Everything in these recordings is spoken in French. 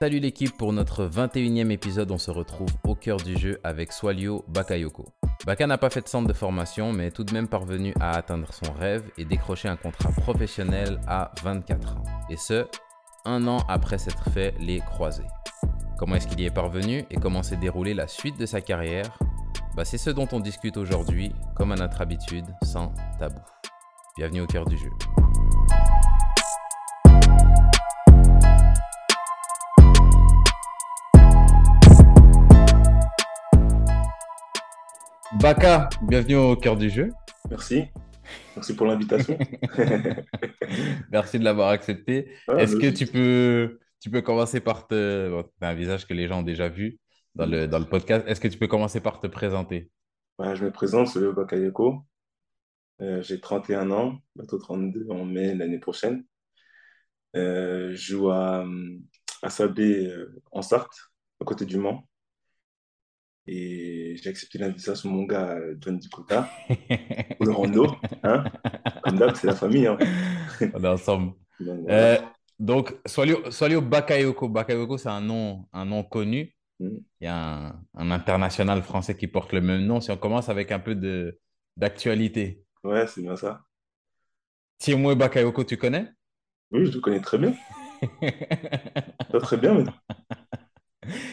Salut l'équipe, pour notre 21e épisode, on se retrouve au cœur du jeu avec Swalio Bakayoko. Baka n'a pas fait de centre de formation, mais est tout de même parvenu à atteindre son rêve et décrocher un contrat professionnel à 24 ans. Et ce, un an après s'être fait les croisés. Comment est-ce qu'il y est parvenu et comment s'est déroulée la suite de sa carrière? Bah, C'est ce dont on discute aujourd'hui, comme à notre habitude, sans tabou. Bienvenue au cœur du jeu. Baka, bienvenue au cœur du jeu. Merci. Merci pour l'invitation. Merci de l'avoir accepté. Ah, Est-ce que logique. tu peux, tu peux commencer par te... bon, t'as un visage que les gens ont déjà vu dans le, dans le podcast. Est-ce que tu peux commencer par te présenter? Ouais, je me présente, c'est Bakayoko. Euh, j'ai 31 ans, bientôt 32 en mai l'année prochaine. Euh, je joue à, à Sablé euh, en Sarthe, à côté du Mans. Et j'ai accepté l'invitation de mon gars euh, John Dikota, ou le Rando. Hein? Comme d'hab, c'est la famille. Hein? On est ensemble. Donc, voilà. Euh, donc, Bakayoko. Bakayoko, c'est un nom, un nom connu. Mm. Il y a un, un international français qui porte le même nom. Si on commence avec un peu de, d'actualité. Ouais, c'est bien ça. Thiemoué Bakayoko, tu connais? Oui, je le connais très bien. Pas très bien, mais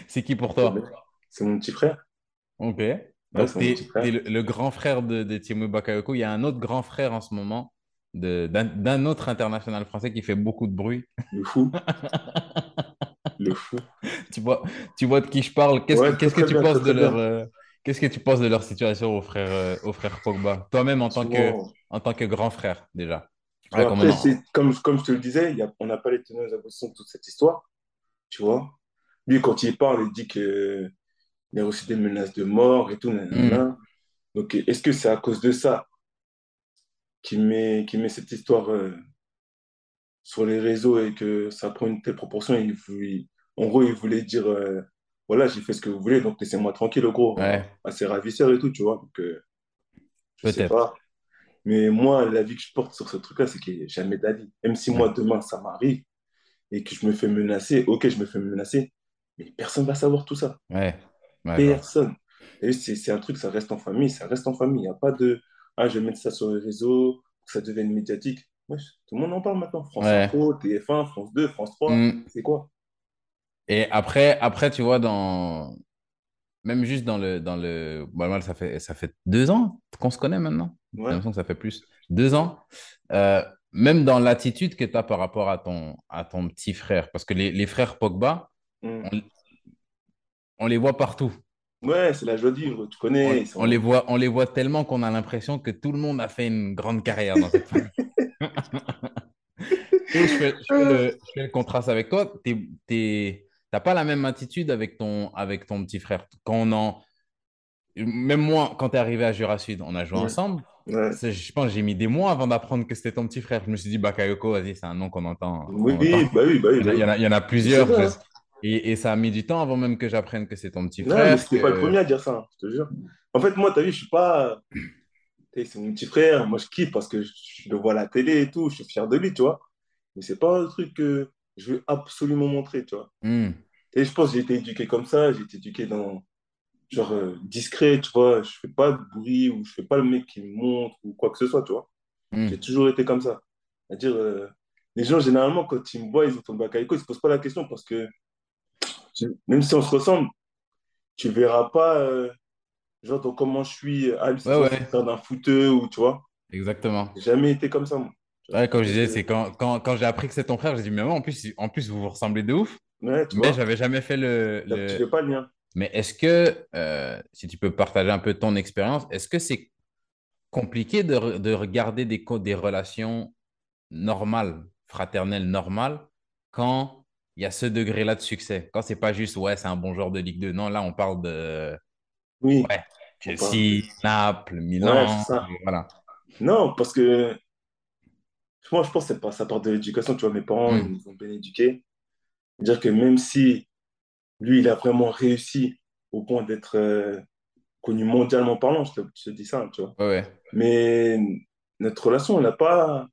C'est qui pour toi? C'est mon petit frère. Ok. Donc, tu es, le, le grand frère de, de Bakayoko. Il y a un autre grand frère en ce moment d'un autre international français qui fait beaucoup de bruit. Le fou. Le fou. Tu vois, tu vois de qui je parle? Qu'est-ce Ouais, que, que tu bien, penses de leur, bien. euh, qu'est-ce que tu penses de leur situation au frère, euh, au frère Pogba? Toi-même en tant que, en tant que grand frère, déjà. Ouais, comme après, on comme, comme je te le disais, il y a- on n'a pas les tenants et aboutissants de toute cette histoire. Tu vois? Lui, quand il parle, il dit qu'il a reçu des menaces de mort et tout. Nanana. Donc, est-ce que c'est à cause de ça qu'il met, qu'il met cette histoire euh, sur les réseaux et que ça prend une telle proportion? Il voulait- en gros, il voulait dire euh, voilà, j'ai fait ce que vous voulez, donc laissez-moi tranquille, gros. Ouais, À ses ravisseurs et tout, tu vois? Donc, euh, je sais pas. Mais moi, l'avis que je porte sur ce truc-là, c'est qu'il n'y a jamais d'avis. Même si moi, demain, ça m'arrive et que je me fais menacer, ok, je me fais menacer, mais personne ne va savoir tout ça. ouais. Personne. Et c'est un truc, ça reste en famille, ça reste en famille. Il n'y a pas de, ah, je vais mettre ça sur les réseaux, que ça devienne médiatique. Wesh, tout le monde en parle maintenant. France Ouais. Info, TF1, France 2, France 3, Hmm. c'est quoi? Et après, après, tu vois, dans... même juste dans le, dans le... Bon, moi, ça fait, ça fait deux ans qu'on se connaît maintenant. J'ai Ouais. l'impression que ça fait plus. Deux ans. Euh, même dans l'attitude que tu as par rapport à ton, à ton petit frère. Parce que les, les frères Pogba, on, on les voit partout. Ouais, c'est la joie de vivre, tu On, connais. On les voit, on les voit tellement qu'on a l'impression que tout le monde a fait une grande carrière dans cette famille. Je fais, je fais le, je fais le contraste avec toi. Tu n'as pas la même attitude avec ton, avec ton petit frère. Quand on en... Même moi, quand tu es arrivé à Jura Sud, on a joué Ouais. ensemble. Ouais. Je pense que j'ai mis des mois avant d'apprendre que c'était ton petit frère. Je me suis dit, Bakayoko, vas-y, c'est un nom qu'on entend. Oui, entend. bah oui, bah oui, Il y en bah a, il y oui. en a- il y en a plusieurs. Et, et ça a mis du temps avant même que j'apprenne que c'est ton petit Non, mais frère. c'était pas le premier à dire ça, hein, je te jure. En fait, moi, t'as vu, je suis pas. C'est mon petit frère, moi je kiffe parce que je, le vois à la télé et tout, je suis fier de lui, tu vois. Mais c'est pas un truc que je veux absolument montrer, tu vois. Hmm. Et je pense que j'ai été éduqué comme ça, j'ai été éduqué dans. Genre euh, discret, tu vois. Je fais pas de bruit ou je fais pas le mec qui me montre ou quoi que ce soit, tu vois. Hmm. J'ai toujours été comme ça. C'est-à-dire, euh, les gens, généralement, quand ils me voient, ils entendent Bakayoko, ils se posent pas la question parce que même si on se ressemble, tu verras pas. euh, genre comment je suis à Ouais, ouais, d'un footeux ou tu vois. exactement. J'ai jamais été comme ça, moi. Ouais, comme je disais, Donc, c'est quand, quand, quand j'ai appris que c'est ton frère, j'ai dit, mais moi, en plus, en plus, vous vous ressemblez de ouf. euh, ouais, tu Mais j'avais jamais fait le, tu fais pas le lien. Mais est-ce que, euh, si tu peux partager un peu ton expérience, est-ce que c'est compliqué de, de regarder des, des relations normales, fraternelles normales, quand il y a ce degré-là de succès? Quand c'est pas juste, ouais, c'est un bon joueur de Ligue 2. Non, là, on parle de, Oui, ouais. Chelsea, Naples, Milan, ça. voilà. Non, parce que moi, je pense que c'est pas, ça part de l'éducation. Tu vois, mes parents, ils Hmm. nous ont bien éduqués. Dire que même si lui, il a vraiment réussi au point d'être euh, connu mondialement parlant, je te, je te dis ça, tu vois. Ouais. Mais notre relation, on n'a pas.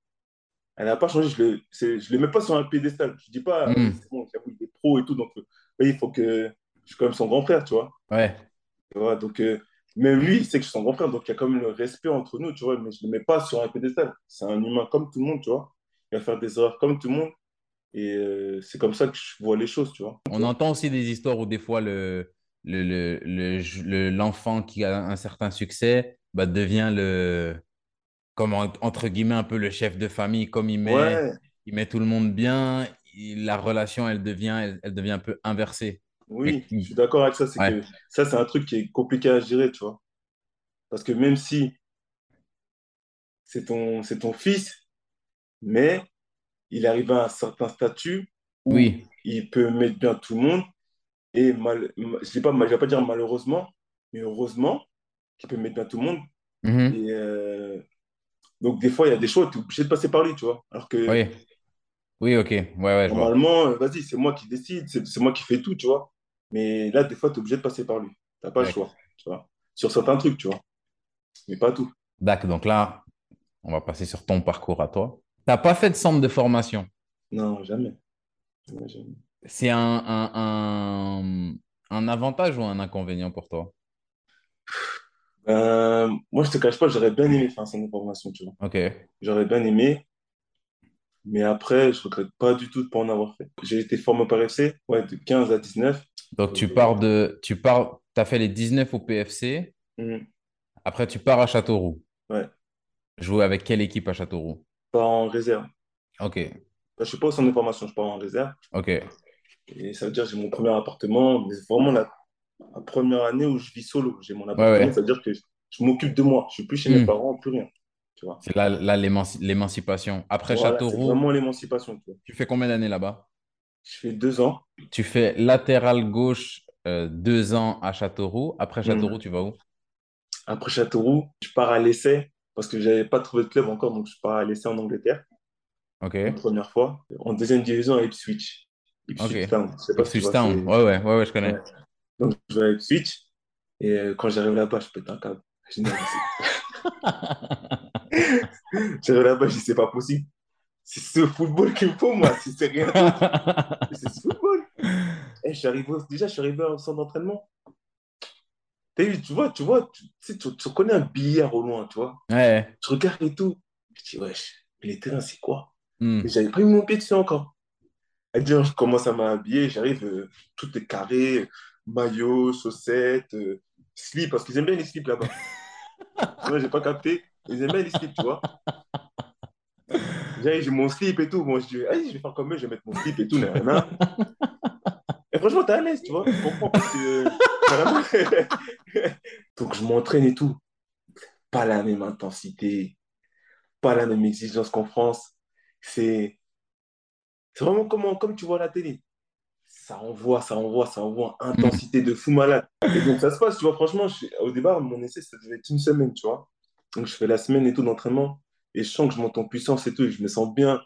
Elle n'a pas changé. Je ne le, je le mets pas sur un piédestal. Je dis pas, Hmm. c'est bon, j'avoue, il est pro et tout. Donc, oui, il faut que je suis quand même son grand frère, tu vois. Ouais. Tu vois, donc, euh, même lui, il sait que je suis son grand frère. Donc, il y a quand même le respect entre nous, tu vois. Mais je ne le mets pas sur un piédestal. C'est un humain comme tout le monde, tu vois. Il va faire des erreurs comme tout le monde. Et euh, c'est comme ça que je vois les choses, tu vois. On entend aussi des histoires où des fois le, le, le, le- le- l'enfant qui a un certain succès bah, devient le, comme en- entre guillemets, un peu le chef de famille, comme il met, Ouais, il met tout le monde bien, il- la relation, elle devient, elle, elle devient un peu inversée. Oui, je suis d'accord avec ça. C'est ouais, que ça, c'est un truc qui est compliqué à gérer, tu vois. Parce que même si c'est ton, c'est ton fils, mais il arrive à un certain statut où oui. il peut mettre bien tout le monde. Et mal, je ne vais vais pas dire malheureusement, mais heureusement qu'il peut mettre bien tout le monde. Mhm. Et euh, donc, des fois, il y a des choix, tu es obligé de passer par lui, tu vois. Alors que Oui, oui, ok. Ouais, ouais, normalement, euh, vas-y, c'est moi qui décide, c'est moi qui fais tout, tu vois. Mais là, des fois, tu es obligé de passer par lui. Tu n'as pas le choix, tu vois. Sur certains trucs, tu vois. Mais pas tout. D'accord, donc là, on va passer sur ton parcours à toi. Tu n'as pas fait de centre de formation? Non, jamais. Jamais, jamais. C'est un, un, un, un avantage ou un inconvénient pour toi? Euh, moi, je te cache pas, j'aurais bien aimé faire un centre de formation, tu vois. Ok. J'aurais bien aimé, mais après, je regrette pas du tout de ne pas en avoir fait. J'ai été formé par FC, ouais, de 15 à 19. Donc, tu pars de, tu pars, tu as fait les 19 au PFC. hum, Après, tu pars à Châteauroux. ouais, Jouer avec quelle équipe à Châteauroux? pas en réserve. Ok. Enfin, je suis pas au centre de formation, je pars en réserve. Ok. Et ça veut dire que j'ai mon premier appartement, mais vraiment la, la première année où je vis solo. J'ai mon Ouais, appartement, ouais. ça veut dire que je, je m'occupe de moi. Je suis plus chez mes Hmm. parents, plus rien. C'est là, là l'émanci- l'émancipation. Après Voilà, c'est Châteauroux, vraiment l'émancipation, tu fais combien d'années là-bas? Je fais deux ans. Tu fais latéral gauche euh, deux ans à Châteauroux. Après Hum. Châteauroux, tu vas où? Après Châteauroux, je pars à l'essai parce que j'avais pas trouvé de club encore, donc je pars à l'essai en Angleterre. Ok. première fois, en deuxième division à Ipswich. Ipswich Town, je sais pas Ipswich Town. Ouais, ouais, ouais, ouais, je connais. Ouais. Donc, je vais à Ipswich, et euh, quand j'arrive là-bas, je pète un câble. J'arrive là-bas, je dis, c'est pas possible. C'est ce football qu'il me faut, moi, si c'est rien. C'est ce football. Eh, je suis arrivé au- Déjà, je suis arrivé au centre d'entraînement. Tu vois, tu vois, tu, tu reconnais un billard au loin, tu vois. Ouais. Je regarde et tout. Je dis, wesh, mais les terrains, c'est quoi? Hmm. J'avais pas mis mon pied dessus encore. C'est-à-dire, je commence à m'habiller, j'arrive, euh, tout est carré, maillot, chaussettes, euh, slip, parce qu'ils aiment bien les slips là-bas. Moi, j'ai pas capté, ils aiment bien les slips, tu vois. J'ai mon slip et tout, moi je dis, allez, je vais faire comme eux, je vais mettre mon slip et tout, nanana. Et franchement, t'es à l'aise, tu vois, je comprends parce que. Donc, je m'entraîne et tout. Pas la même intensité, pas la même exigence qu'en France. C'est c'est vraiment comme, comme tu vois à la télé. Ça envoie, ça envoie, ça envoie, intensité de fou malade. Et donc ça se passe, tu vois, franchement, je- au départ, mon essai, ça devait être une semaine, tu vois. Donc je fais la semaine et tout d'entraînement, et je sens que je monte en puissance et tout, et je me sens bien.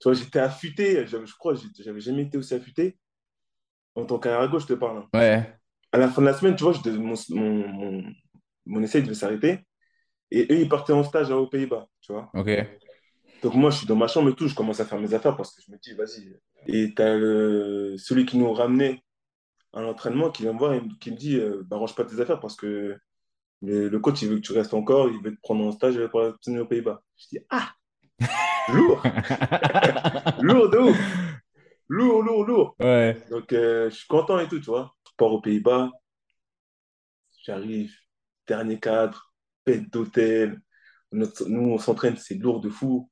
Tu vois, j'étais affûté, je crois, j'avais jamais été aussi affûté. En tant qu'arrière gauche, je te parle. hein. Ouais. À la fin de la semaine, tu vois, je devais- mon, mon, mon, mon essai devait s'arrêter, et eux, ils partaient en stage aux Pays-Bas, tu vois. Ok. Donc moi, je suis dans ma chambre et tout, je commence à faire mes affaires parce que je me dis, vas-y. Et t'as le- celui qui nous ramenait à l'entraînement qui vient me voir et qui me dit, euh, bah, range pas tes affaires parce que le, le coach, il veut que tu restes encore, il veut te prendre en stage pour la aux Pays-Bas. Je dis, ah, lourd, lourd de ouf, lourd, lourd, lourd. Ouais. Donc euh, je suis content et tout, tu vois. Je pars aux Pays-Bas, j'arrive, dernier cadre, bête d'hôtel. Nous, on s'entraîne, c'est lourd de fou.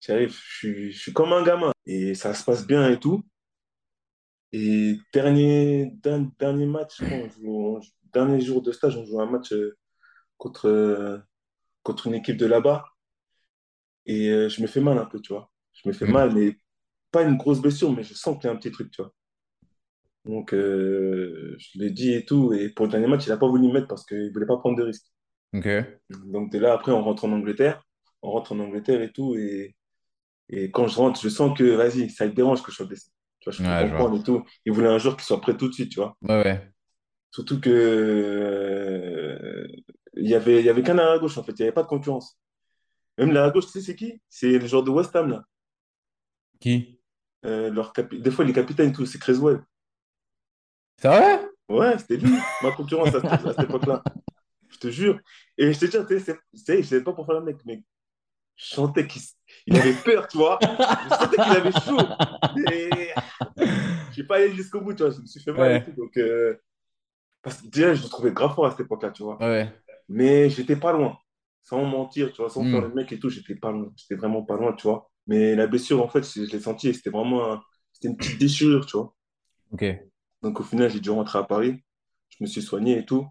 J'arrive, je suis, je suis comme un gamin. Et ça se passe bien et tout. Et dernier, dernier, match, on joue- dernier jour de stage, on joue un match euh, contre, euh, contre une équipe de là-bas. Et euh, je me fais mal un peu, tu vois. Je me fais mal, mais pas une grosse blessure, mais je sens qu'il y a un petit truc, tu vois. Donc, euh, je l'ai dit et tout. Et pour le dernier match, il n'a pas voulu me mettre parce qu'il ne voulait pas prendre de risques. Donc, de là, après, on rentre en Angleterre. On rentre en Angleterre et tout. Et, et quand je rentre, je sens que, vas-y, ça le dérange que je sois blessé. Tu vois, je Ouais, je vois. comprendre et tout. Il voulait un joueur qui soit prêt tout de suite, tu vois. Ouais, ouais. Surtout que euh, il y avait, y avait qu'un à gauche, en fait. Il n'y avait pas de concurrence. Même la gauche, tu sais, c'est qui? C'est le joueur de West Ham, là. Qui? Euh, leur capi- Des fois, les capitaines, tout, c'est Creswell. C'est vrai? Ouais, c'était lui, ma concurrence à, cette à cette époque-là. Je te jure. Et je te dis, tu sais, c'est- tu sais, je pas pour faire le mec, mais je sentais qu'il avait peur, tu vois. Je sentais qu'il avait chaud. Et je suis pas allé jusqu'au bout, tu vois. Je me suis fait mal et tout. Donc, euh, parce que déjà, je le trouvais grave fort à cette époque-là, tu vois. ouais. Mais j'étais pas loin. Sans mentir, tu vois, sans faire le Hmm, mec et tout, j'étais pas loin. J'étais vraiment pas loin, tu vois. Mais la blessure, en fait, je, l'ai senti et c'était vraiment un- c'était une petite déchirure, tu vois. Ok. Donc, au final, j'ai dû rentrer à Paris. Je me suis soigné et tout.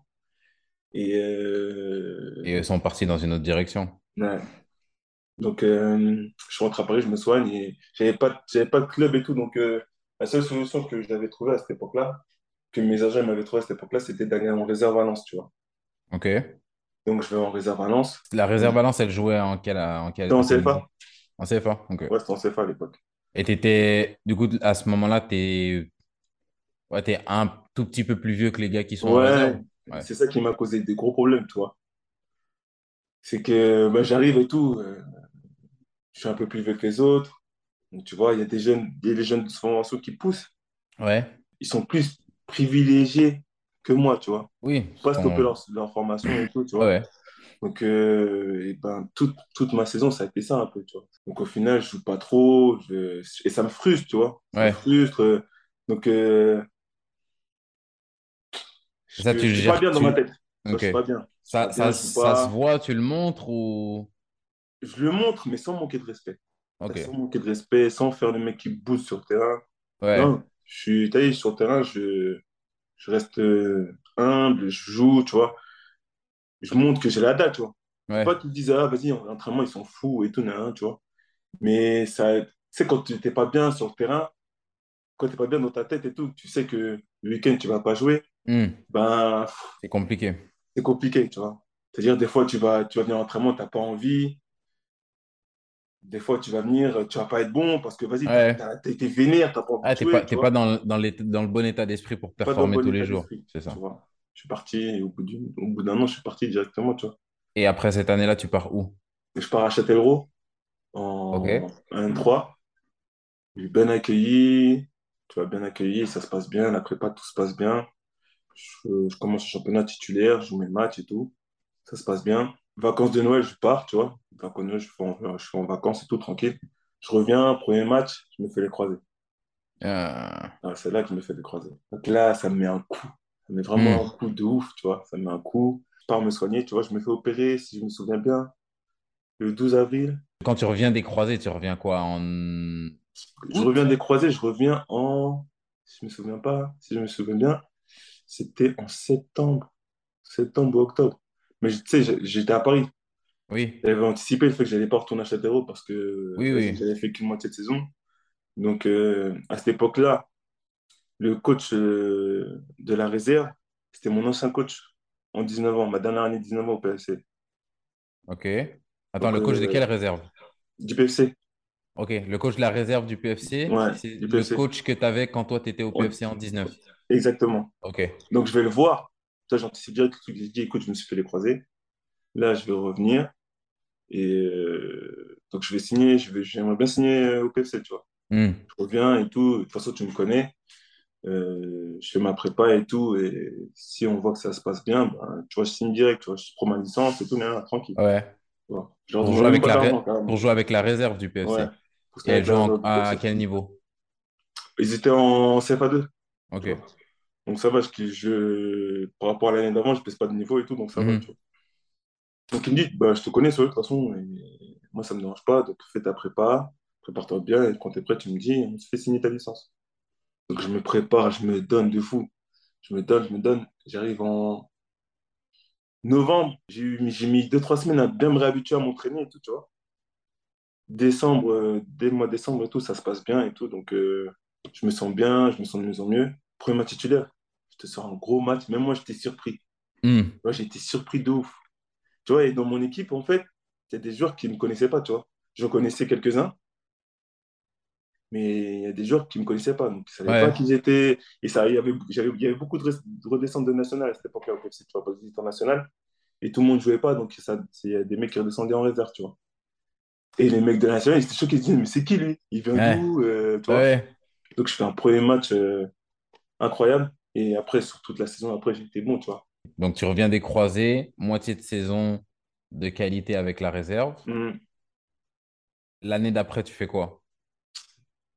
Et euh, Et ils sont partis dans une autre direction. ouais. Donc, euh, je rentre à Paris, je me soigne et j'avais pas, j'avais pas de club et tout. Donc, euh, la seule solution que j'avais trouvée à cette époque-là, que mes agents m'avaient trouvé à cette époque-là, c'était d'aller en réserve à Lens, tu vois. Ok. Donc, je vais en réserve à Lens. La réserve balance, elle jouait en quel, en J'étais quel, en à? CFA. En CFA? Ok. Ouais, c'était en CFA à l'époque. Et t'étais, du coup, à ce moment-là, t'es, ouais, t'es un tout petit peu plus vieux que les gars qui sont Ouais. Ouais. c'est ça qui m'a causé des gros problèmes, tu vois. C'est que bah, j'arrive et tout, euh, je suis un peu plus vieux que les autres. Donc, tu vois, il y a des jeunes, des jeunes de formation qui poussent. Ouais. Ils sont plus privilégiés que moi, tu vois. Oui. Pas stopper leur, leur formation et tout, tu vois. ouais. Donc, euh, et ben, toute, toute ma saison, ça a été ça un peu, tu vois. Donc, au final, je joue pas trop, je- et ça me frustre, tu vois. Ça me frustre. euh, Donc, euh, ça, je, tu je suis pas bien dans ma tête. Je suis pas bien. Ça, bien, ça, se voit, tu le montres ou... Je le montre, mais sans manquer de respect. Sans manquer de respect, sans faire le mec qui bouge sur le terrain. Ouais. Non, je suis taillé sur le terrain, je, je reste euh, humble, je joue, tu vois. Je montre que j'ai la dalle, tu vois. Faut pas Ouais. qu'ils disent, ah, vas-y, en entraînement, ils sont fous et tout, nan, nan, tu vois. Mais ça, tu sais, quand tu n'es pas bien sur le terrain, quand tu n'es pas bien dans ta tête et tout, tu sais que le week-end, tu vas pas jouer, Hmm. ben, C'est compliqué. c'est compliqué, tu vois. C'est-à-dire, des fois, tu vas, tu vas venir en entraînement, tu n'as pas envie. Des fois, tu vas venir, tu vas pas être bon parce que, vas-y, Ouais. t'es t'es vénère, t'as pas Ah, t'es pas, jouer, t'es pas dans, le- dans, dans le bon état d'esprit pour performer bon tous les jours. C'est tu ça. vois. Je suis parti et au bout du, au bout d'un an, je suis parti directement, tu vois. Et après cette année-là, tu pars où? Je pars à Châtellerault en 1-3. Je suis bien accueilli, tu vois, bien accueilli, ça se passe bien, la prépa, tout se passe bien. Je, je commence le championnat titulaire, je joue mes matchs et tout. Ça se passe bien. Vacances de Noël, je pars, tu vois. Vacances de Noël, je suis en, je suis en vacances et tout, tranquille. Je reviens, premier match, je me fais les croisés. Euh, Ah, c'est là que je me fais les croisés. Donc là, ça me met un coup. Ça me met vraiment un hmm. coup de ouf, tu vois. Ça me met un coup. Je pars me soigner, tu vois. Je me fais opérer, si je me souviens bien, le 12 avril. Quand tu reviens des croisés, tu reviens quoi? En Je reviens des croisés, je reviens en. Si je me souviens pas, si je me souviens bien, c'était en septembre. Septembre ou octobre. Mais tu sais, j'étais à Paris. Oui. J'avais anticipé le fait que j'allais pas retourner à Châtellerault parce que Oui, vas-y, oui. j'avais fait qu'une moitié de saison. Donc, euh, à cette époque-là, le coach euh, de la réserve, c'était mon ancien coach en 19 ans, ma dernière année de 19 ans au PFC. Ok. Attends, Donc, le coach de quelle euh, réserve? du PFC, Ok. Le coach de la réserve du PFC, ouais, c'est le PFC. coach que tu avais quand toi, tu étais au Ouais, PFC en 19. exactement. Ok. Donc, je vais le voir. Ça, j'anticipe direct le truc. Dit, écoute, je me suis fait les croisés. Là, je vais revenir. Et euh, donc, je vais signer. Je vais, j'aimerais bien signer euh, au PFC, tu vois. Hmm. Je reviens et tout. De toute façon, tu me connais. Euh, je fais ma prépa et tout. Et si on voit que ça se passe bien, ben, tu vois, je signe direct. Tu vois, je prends ma licence et tout, mais là, tranquille. Ouais. Je Pour jouer même avec la, d'argent, ré- pour carrément. jouer avec la réserve du Ouais. PFC. Et elle joue en- à quel niveau? ils étaient en CFA2, Ok. Tu. Donc, ça va. Je, je, par rapport à l'année d'avant, je ne baisse pas de niveau et tout. Donc, ça va, tu Mhm. vois. Donc, il me dit, bah, je te connais, de toute façon. Et moi, ça ne me dérange pas. Donc, fais ta prépa. Prépare-toi bien. Et quand tu es prêt, tu me dis, on se fait signer ta licence. Donc, je me prépare, je me donne de fou. Je me donne, je me donne. J'arrive en novembre. J'ai mis deux, trois semaines à bien me réhabituer à m'entraîner et tout, tu vois. Décembre, euh, dès le mois de décembre et tout, ça se passe bien et tout. Donc, euh, je me sens bien, je me sens de mieux en mieux. Premier match titulaire, te sors un gros match. Même moi, j'étais surpris. Hmm. Moi, j'ai été surpris de ouf. Tu vois, et dans mon équipe, en fait, il y a des joueurs qui ne me connaissaient pas, tu vois. J'en connaissais quelques-uns, mais il y a des joueurs qui ne me connaissaient pas. Donc, ils ne savaient pas qui j'étais. Et ça, il y avait, j'avais, il y avait beaucoup de, redescentes de national à cette époque-là, au PFC, tu vois, parce qu'ils étaient en national. Et tout le monde ne jouait pas, donc ça, c'est- il y a des mecs qui redescendaient en réserve, tu vois. Et les mecs de la nationale, ils étaient choqués, ils disaient, mais c'est qui lui? Il vient Ouais. d'où? Euh, tu vois? Ouais. Donc, je fais un premier match euh, incroyable. Et après, sur toute la saison, après, j'étais bon, tu vois. Donc, tu reviens des croisés, moitié de saison de qualité avec la réserve. Hum. L'année d'après, tu fais quoi?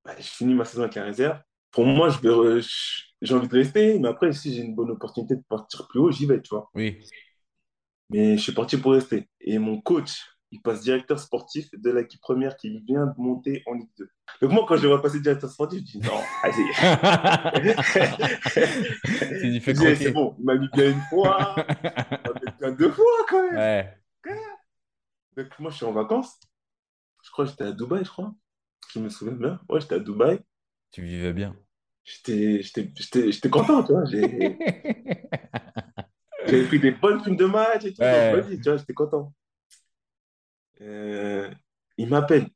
Bah, je finis ma saison avec la réserve. Pour moi, re- j'ai envie de rester, mais après, si j'ai une bonne opportunité de partir plus haut, j'y vais, tu vois. Oui. Mais je suis parti pour rester. Et mon coach, il passe directeur sportif de l'équipe première qui vient de monter en Ligue 2. Donc moi, quand je le vois passer directeur sportif, je dis non, eh, c'est bon, il m'a mis bien une fois, il m'a mis bien deux fois quand même. Ouais. Donc moi, je suis en vacances. Je crois que j'étais à Dubaï, je crois. Je me souviens bien. Ouais, j'étais à Dubaï. Tu vivais bien. J'étais, content, tu vois. J'ai, j'avais pris des bonnes films de match et tout. Ouais. J'étais content. Euh, il m'appelle.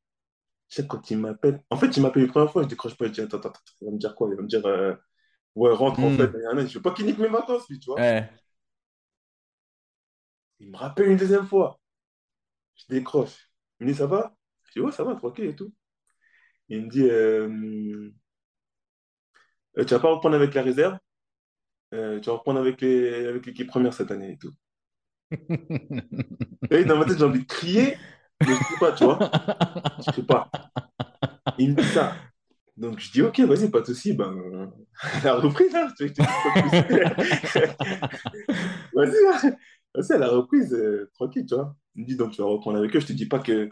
Sais quand il m'appelle. En fait, il m'appelle une première fois, je décroche pas. Je dis, attends, attends, attends, il va me dire quoi? Il va me dire, euh, ouais, rentre en Hmm. fait. Et, ah, Je veux pas qu'il nique mes vacances, lui, tu vois. Ouais. Il me rappelle une deuxième fois. Je décroche. Il me dit, ça va? Je dis, ouais, ça va, tranquille et tout. Il me dit, euh, euh, tu vas pas reprendre avec la réserve, euh, tu vas reprendre avec les, avec l'équipe première cette année et tout. Et dans ma tête, j'ai envie de crier, je ne crie pas, tu vois. Je pas. Il me dit ça. Donc je dis, ok, vas-y, pas de souci. Ben, la reprise, hein, je te- dis pas. Vas-y, hein. vas-y, à la reprise, euh, tranquille, tu vois. Il me dit, donc tu vas reprendre avec eux. Je te dis pas que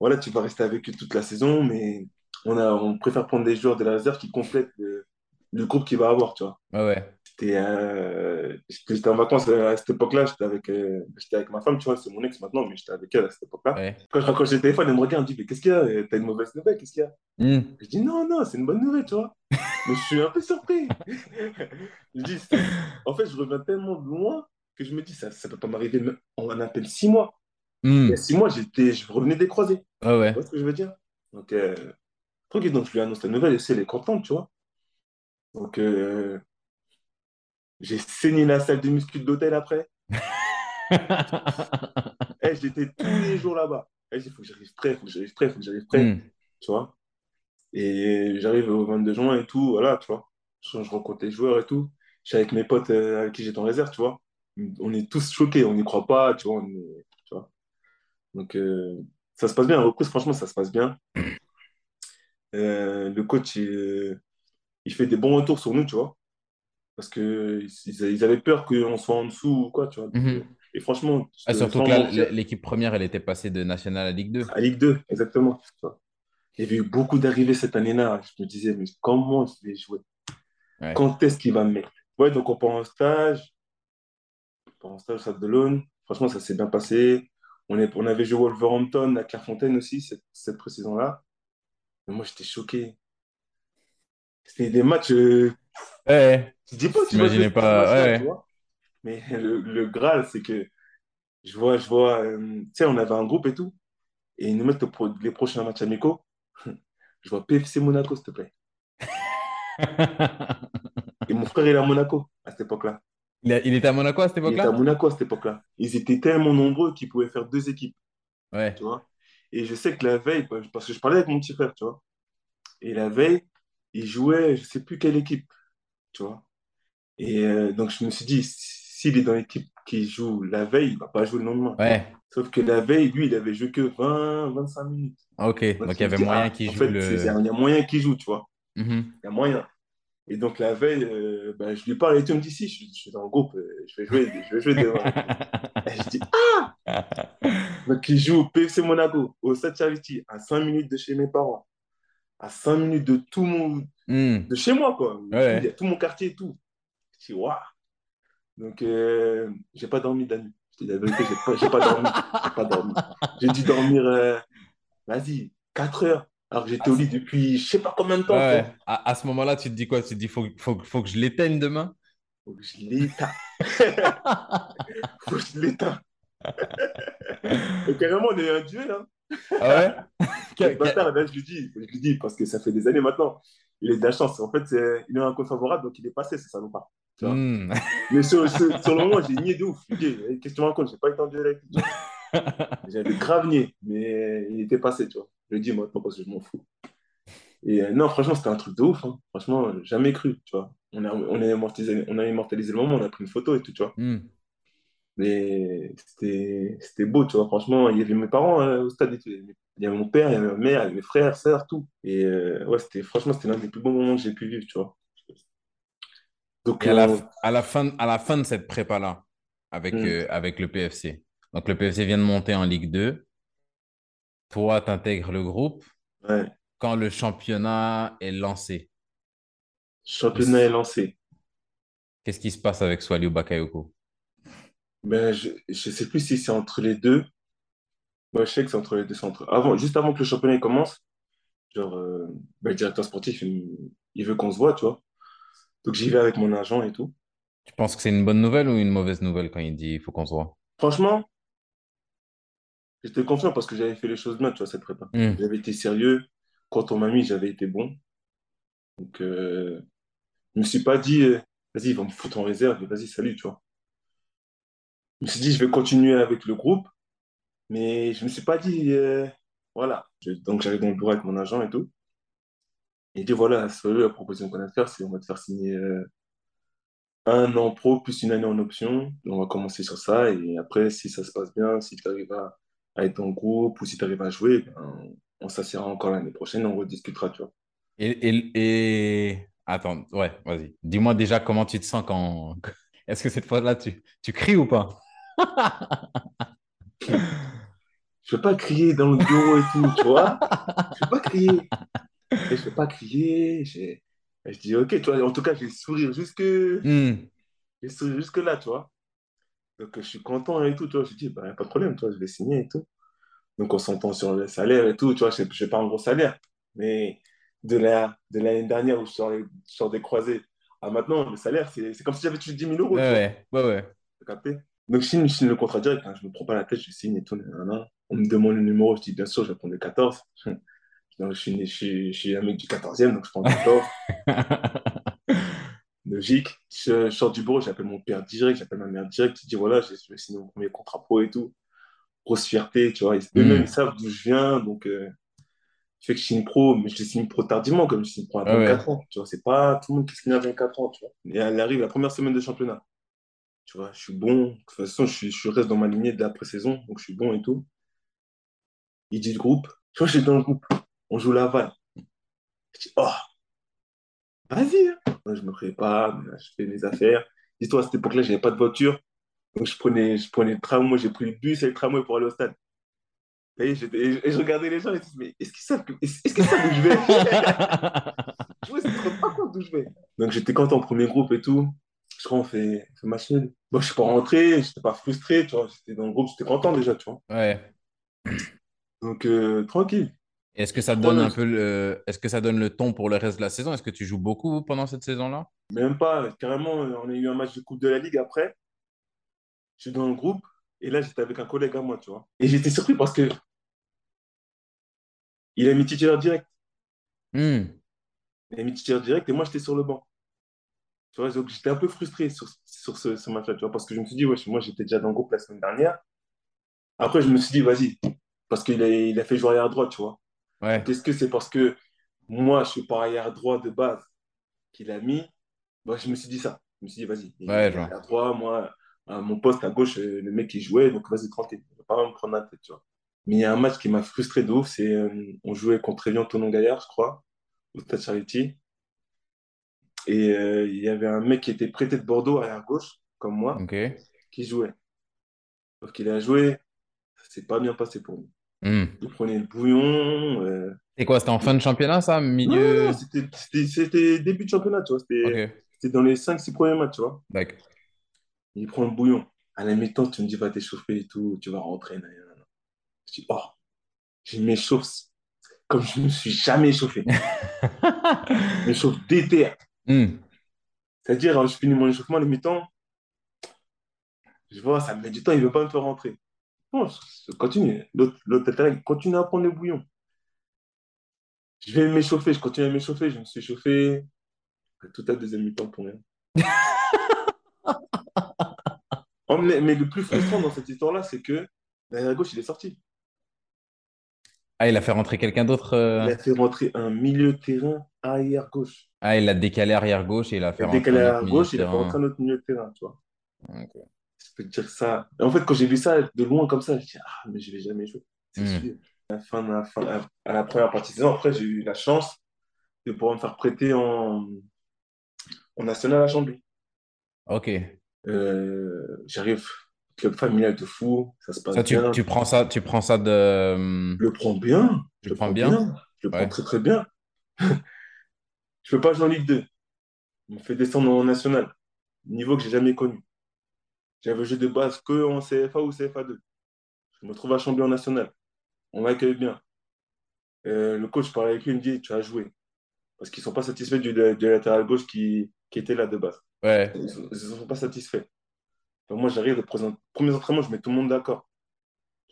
voilà, tu vas rester avec eux toute la saison, mais on a, on préfère prendre des joueurs de la réserve qui complètent le, groupe qu'il va avoir, tu vois. Ouais, ouais. J'étais euh, j'étais en vacances euh, à cette époque-là, j'étais avec, euh, j'étais avec ma femme, tu vois, c'est mon ex maintenant, mais j'étais avec elle à cette époque-là. Ouais. Quand je raccroche le téléphone, elle me regarde, elle me dit, mais qu'est-ce qu'il y a? T'as une mauvaise nouvelle, qu'est-ce qu'il y a? Hmm. Je dis, non, non, c'est une bonne nouvelle, tu vois. Mais je suis un peu surpris. Je dis, c'est- en fait, je reviens tellement de loin que je me dis, ça ne peut pas m'arriver en à peine six mois. Hmm. Il y a six mois, j'étais, je revenais des croisés. Ouais, Tu vois ce que je veux dire? Donc, euh, donc je lui annonce la nouvelle et c'est elle est contente, tu vois. Donc, euh, j'ai saigné la salle de muscu de l'hôtel après. Eh, j'étais tous les jours là-bas. Eh, il faut que j'arrive prêt, il faut que j'arrive prêt, il faut que j'arrive prêt, Hmm. tu vois? Et j'arrive au 22 juin et tout, voilà, tu vois. Je, je rencontre les joueurs et tout. Je suis avec mes potes euh, avec qui j'étais en réserve, tu vois. On est tous choqués, on n'y croit pas, tu vois. on est- tu vois. Donc, euh, ça se passe bien. La reprise, franchement, ça se passe bien. Euh, le coach, il, il fait des bons retours sur nous, tu vois. Parce qu'ils ils avaient peur qu'on soit en dessous ou quoi, tu vois. Donc, Mhm. euh, et franchement, Ah, je- surtout que l'équipe première, elle était passée de National à Ligue 2. à Ligue 2, exactement. Il y avait eu beaucoup d'arrivées cette année-là. Je me disais, mais comment je vais jouer? Ouais. Quand est-ce qu'il va me mettre? Ouais, donc on part en stage. On part en stage au Stade de l'Aune. Franchement, ça s'est bien passé. On, est, on avait joué Wolverhampton à Clairefontaine aussi, cette, cette pré-saison-là. Mais moi, j'étais choqué. C'était des matchs. euh, Ouais. tu dis pas, tu ce pas, ouais. tu vois. Mais le, le Graal, c'est que je vois, je vois, euh, tu sais, on avait un groupe et tout. Et ils nous mettent pro- les prochains matchs amicaux. Je vois PFC Monaco, s'il te plaît. Et mon frère, il est à Monaco à cette époque-là. Il, a- il était à Monaco à cette Il était à époque-là? Monaco à cette époque-là. Ils étaient tellement nombreux qu'ils pouvaient faire deux équipes, Ouais. tu vois. Et je sais que la veille, parce que je parlais avec mon petit frère, tu vois. Et la veille, il jouait, je sais plus quelle équipe, tu vois. Et euh, donc, je me suis dit, s'il est dans l'équipe qui joue la veille, il va pas jouer le lendemain. Ouais. Sauf que la veille, lui, il avait joué que 20, 25 minutes. Ok. Donc, Donc, il y avait moyen ah, qu'il en joue fait, le. c'est- il y a moyen qu'il joue, tu vois. Mhm. Il y a moyen. Et donc, la veille, euh, ben, je lui parle et tout, il me dit, si, je, suis- je suis dans le groupe, euh, je vais jouer, je vais jouer devant. Et je dis, ah! Donc, il joue au PFC Monaco, au Stade Charity, à 5 minutes de chez mes parents, à 5 minutes de tout mon, Hmm. de chez moi, quoi. Ouais. Il y a tout mon quartier et tout. Je dis, waouh! Donc, euh, j'ai pas dormi de la nuit. Je te dis la vérité, j'ai pas, pas dormi. J'ai pas dormi. J'ai dû dormir, euh, vas-y, 4 heures. Alors que j'étais au lit depuis je sais pas combien de temps. Ouais. À, à ce moment-là, tu te dis quoi? Tu te dis, faut, faut, faut que je l'éteigne demain? Faut que je l'éteins. Faut que je l'éteins. Carrément, on est un duel. Hein. Ah ouais? Le Quel- quel- bâtard, là, je lui dis, je lui dis, parce que ça fait des années maintenant. Il est de la chance. En fait, il a un code favorable, donc il est passé, ça non pas? Tu vois? Hmm. Mais sur, sur, sur le moment, j'ai nié de ouf. Qu'est-ce que tu me racontes? J'ai pas dueler avec lui. J'avais grave nié, mais il était passé, tu vois. Je le dis maintenant parce que je m'en fous. Et euh, non, franchement, c'était un truc de ouf. hein. Franchement, jamais cru, tu vois. On a, on a immortalisé, on a immortalisé le moment, on a pris une photo et tout, tu vois. Hmm. Mais c'était beau, tu vois. Franchement, il y avait mes parents hein, au stade. Il y avait mon père, il y avait ma mère, il y avait mes frères, sœurs, tout. Et euh, ouais, c'était, franchement, c'était l'un des plus beaux moments que j'ai pu vivre, tu vois. Donc, Et à la, euh, à la fin, à la fin de cette prépa-là, avec, hmm, euh, avec le PFC, donc le PFC vient de monter en Ligue 2, toi, tu intègres le groupe ouais, quand le championnat est lancé. championnat est lancé. Qu'est-ce qui se passe avec Swalio Bakayoko? Ben, je, je sais plus si c'est entre les deux. Moi, je sais que c'est entre les deux. entre... Avant, juste avant que le championnat commence, genre, euh, ben, le directeur sportif, il, il veut qu'on se voit, tu vois. Donc, j'y vais avec mon agent et tout. Tu penses que c'est une bonne nouvelle ou une mauvaise nouvelle quand il dit il faut qu'on se voit? Franchement, j'étais confiant parce que j'avais fait les choses bien, tu vois, cette prépa. Hmm. J'avais été sérieux. Quand on m'a mis, j'avais été bon. Donc, euh, je me suis pas dit, euh, vas-y, ils vont me foutre en réserve vas-y, salut, tu vois. Je me suis dit, je vais continuer avec le groupe, mais je me suis pas dit, euh, voilà. Donc, j'arrive dans le bureau avec mon agent et tout. Il dit, voilà, la proposition qu'on a de faire, c'est on va te faire signer euh, un an pro plus une année en option. On va commencer sur ça et après, si ça se passe bien, si tu arrives à, être en groupe ou si tu arrives à jouer, ben, on s'assiera encore l'année prochaine, on rediscutera, tu vois. Et, et, et... Attends, ouais, vas-y. Dis-moi déjà comment tu te sens quand... Est-ce que cette fois-là, tu, tu cries ou pas? Je vais pas crier dans le bureau et tout, tu vois. Je vais pas crier. Et je vais pas crier. j'ai- Je dis, ok, tu vois, en tout cas, j'ai sourire jusque, j'ai Hmm. le sourire jusque là, tu vois. Donc, je suis content et tout, tu vois. Je dis, bah, a pas de problème, tu vois, je vais signer et tout. Donc, on s'entend sur le salaire et tout, tu vois. Je n'ai pas un gros salaire. Mais de la, de l'année dernière où je sors, je sors des croisés à maintenant, le salaire, c'est comme si j'avais touché 10 000 euros, tu. Ouais, ouais, ouais, ouais. Capté? Donc, je signe, je signe le contrat direct. hein. Je me prends pas la tête, je signe et tout. nanana. On me demande le numéro, je dis, bien sûr, je vais prendre le 14. Donc, je suis, né- je suis, je suis un mec du 14e, donc je prends le 14. Logique. Je, je sors du bureau, j'appelle mon père direct, j'appelle ma mère direct. Je dis, voilà, je vais signer mon premier contrat pro et tout. Grosse fierté, tu vois. Ils- Eux-mêmes, ils Hmm. savent d'où je viens. Donc, euh, je fais que je signe pro, mais je signe pro tardivement, comme je signe pro à Ouais, 24 ouais. ans. Tu vois, c'est pas tout le monde qui signe à 24 ans, tu vois. Et elle arrive la première semaine de championnat. Tu vois, je suis bon. De toute façon, je, je reste dans ma lignée de la pré-saison, donc je suis bon et tout. Il dit le groupe. Tu vois, je suis dans le groupe. On joue Laval. Je dis, oh, vas-y. hein. Moi, Je me prépare, je fais mes affaires. Dis-toi, à cette époque-là, je n'avais pas de voiture. Donc, je prenais, je prenais le tramway. J'ai pris le bus et le tramway pour aller au stade. Et, j'étais- et je regardais les gens et je disais, mais est-ce qu'ils savent, que- est-ce est-ce qu'ils savent où je vais? Je ne rendent pas compte d'où je vais. Donc, j'étais content en premier groupe et tout. Je crois on fait, on fait machine. Moi, je suis pas rentré, je n'étais pas frustré, tu vois. J'étais dans le groupe, j'étais content déjà, tu vois. Ouais. Donc, euh, tranquille. Est-ce que ça donne un peu le... Est-ce que ça donne le ton pour le reste de la saison? Est-ce que tu joues beaucoup pendant cette saison-là? Même pas, carrément, on a eu un match de Coupe de la Ligue après. Je suis dans le groupe et là, j'étais avec un collègue à moi, tu vois. Et j'étais surpris parce que il a mis titulaire direct. Hmm. Il a mis titulaire direct et moi, j'étais sur le banc. Tu vois, donc j'étais un peu frustré sur, sur ce, ce match-là, tu vois, parce que je me suis dit, ouais, moi, j'étais déjà dans le groupe la semaine dernière. Après, je me suis dit, vas-y, parce qu'il a, il a fait jouer arrière droit, tu vois. Ouais. Est-ce que c'est parce que moi, je suis pas arrière droit de base qu'il a mis? Bah, Je me suis dit ça. Je me suis dit, vas-y, Ouais, arrière droit, moi, à mon poste à gauche, euh, le mec, il jouait, donc vas-y, tranquille, je vais pas me prendre la tête, tu vois. Mais il y a un match qui m'a frustré de ouf, c'est euh, on jouait contre Evian Tonon Gaillard, je crois, au Stade Charity. Et euh, il y avait un mec qui était prêté de Bordeaux arrière gauche, comme moi, qui jouait. Sauf qu'il a joué, ça s'est pas bien passé pour lui. Hmm. Il prenait le bouillon. euh, Et quoi, c'était en fin de championnat, ça? Non, non, non, Milieu? c'était début de championnat, tu vois. C'était dans les 5-6 premiers matchs, tu vois. D'accord. Il prend le bouillon. À la mi-temps, tu me dis, va t'échauffer et tout, tu vas rentrer. nan, nan, nan. Je dis, oh, je m'échauffe comme je ne me suis jamais échauffé. Je m'échauffe déter. Hmm. C'est-à-dire, hein, je finis mon échauffement à la mi-temps, je vois, ça me met du temps, il ne veut pas me faire rentrer. Bon, je, continue. L'autre continue à prendre le bouillon. Je vais m'échauffer, je continue à m'échauffer, je me suis échauffé toute la deuxième mi-temps pour rien. Oh, mais, mais le plus frustrant dans cette histoire-là, c'est que Derrière gauche, il est sorti. Ah, il a fait rentrer quelqu'un d'autre. euh, Il a fait rentrer un milieu de terrain arrière gauche. Ah, il l'a décalé arrière gauche et il a fait Il a rentrer décalé arrière gauche, il a fait rentrer un autre milieu de terrain, tu vois. Je peux te dire ça. En fait, quand j'ai vu ça de loin comme ça, je dis, ah, mais je vais jamais jouer. C'est Hmm. sûr. À la, fin, à, la fin- à- à la première partie de saison, après, j'ai eu la chance de pouvoir me faire prêter en, en national à Chambly. Ok. Euh, j'arrive, club familial de fou, ça se passe Ça, tu, bien. tu prends ça, tu prends ça de. Je le prends bien. Je le prends bien? bien. Je le Ouais. prends très très bien. Je peux pas jouer en Ligue 2. On me fait descendre en national. Niveau que j'ai jamais connu. J'avais joué de base que en CFA ou CFA2. Je me trouve à Chambly en national. On m'accueille bien. Euh, le coach parle avec lui, il me dit Tu as joué. Parce qu'ils sont pas satisfaits du, du latéral gauche qui, qui était là de base. Ouais. Ils ne sont pas satisfaits. Moi, j'arrive, les présent- premiers entraînements, je mets tout le monde d'accord.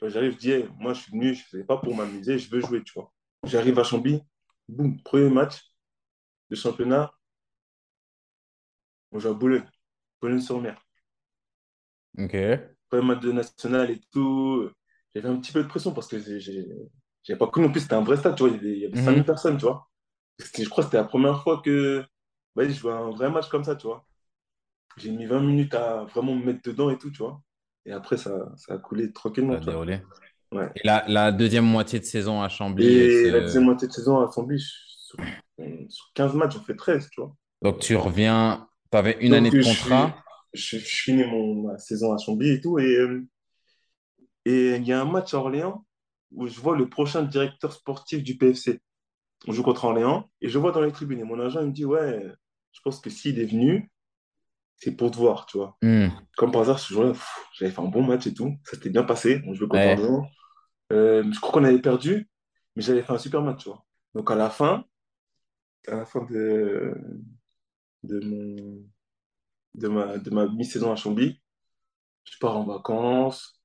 J'arrive, je dis, Hey, moi, je suis venu, je ne faisais pas pour m'amuser, je veux jouer, tu vois. J'arrive à Chambly, boum, premier match de championnat, on joue à Boulogne, Boulogne-sur-Mer. Ok. Premier match de national et tout. J'avais un petit peu de pression parce que j'ai- pas connu. En plus, c'était un vrai stade, tu vois, il y avait, avait Mhm. 5000 personnes, tu vois. Je crois que c'était la première fois que je jouais un vrai match comme ça, tu vois. J'ai mis 20 minutes à vraiment me mettre dedans et tout, tu vois. Et après, ça, ça a coulé Ça tranquillement, a tu vois. déroulé. Ouais. Et la, la deuxième moitié de saison à Chambly. Et la deuxième moitié de saison à Chambly, sur, sur 15 matchs, j'en fais 13, tu vois. Donc, tu reviens. Tu avais une Donc, année de contrat. Je, je finis mon, ma saison à Chambly et tout. Et euh, et il y a un match à Orléans où je vois le prochain directeur sportif du PFC. On joue contre Orléans et je vois dans les tribunes. Et mon agent il me dit Ouais, je pense que s'il est venu, c'est pour te voir, tu vois. Hmm. Comme par hasard, ce jour-là, j'avais fait un bon match et tout. Ça s'était bien passé. On jouait contre Ouais. Euh, je crois qu'on avait perdu, mais j'avais fait un super match, tu vois. Donc à la fin, à la fin de, de, mon, de ma, de ma mi-saison à Chambly, je pars en vacances,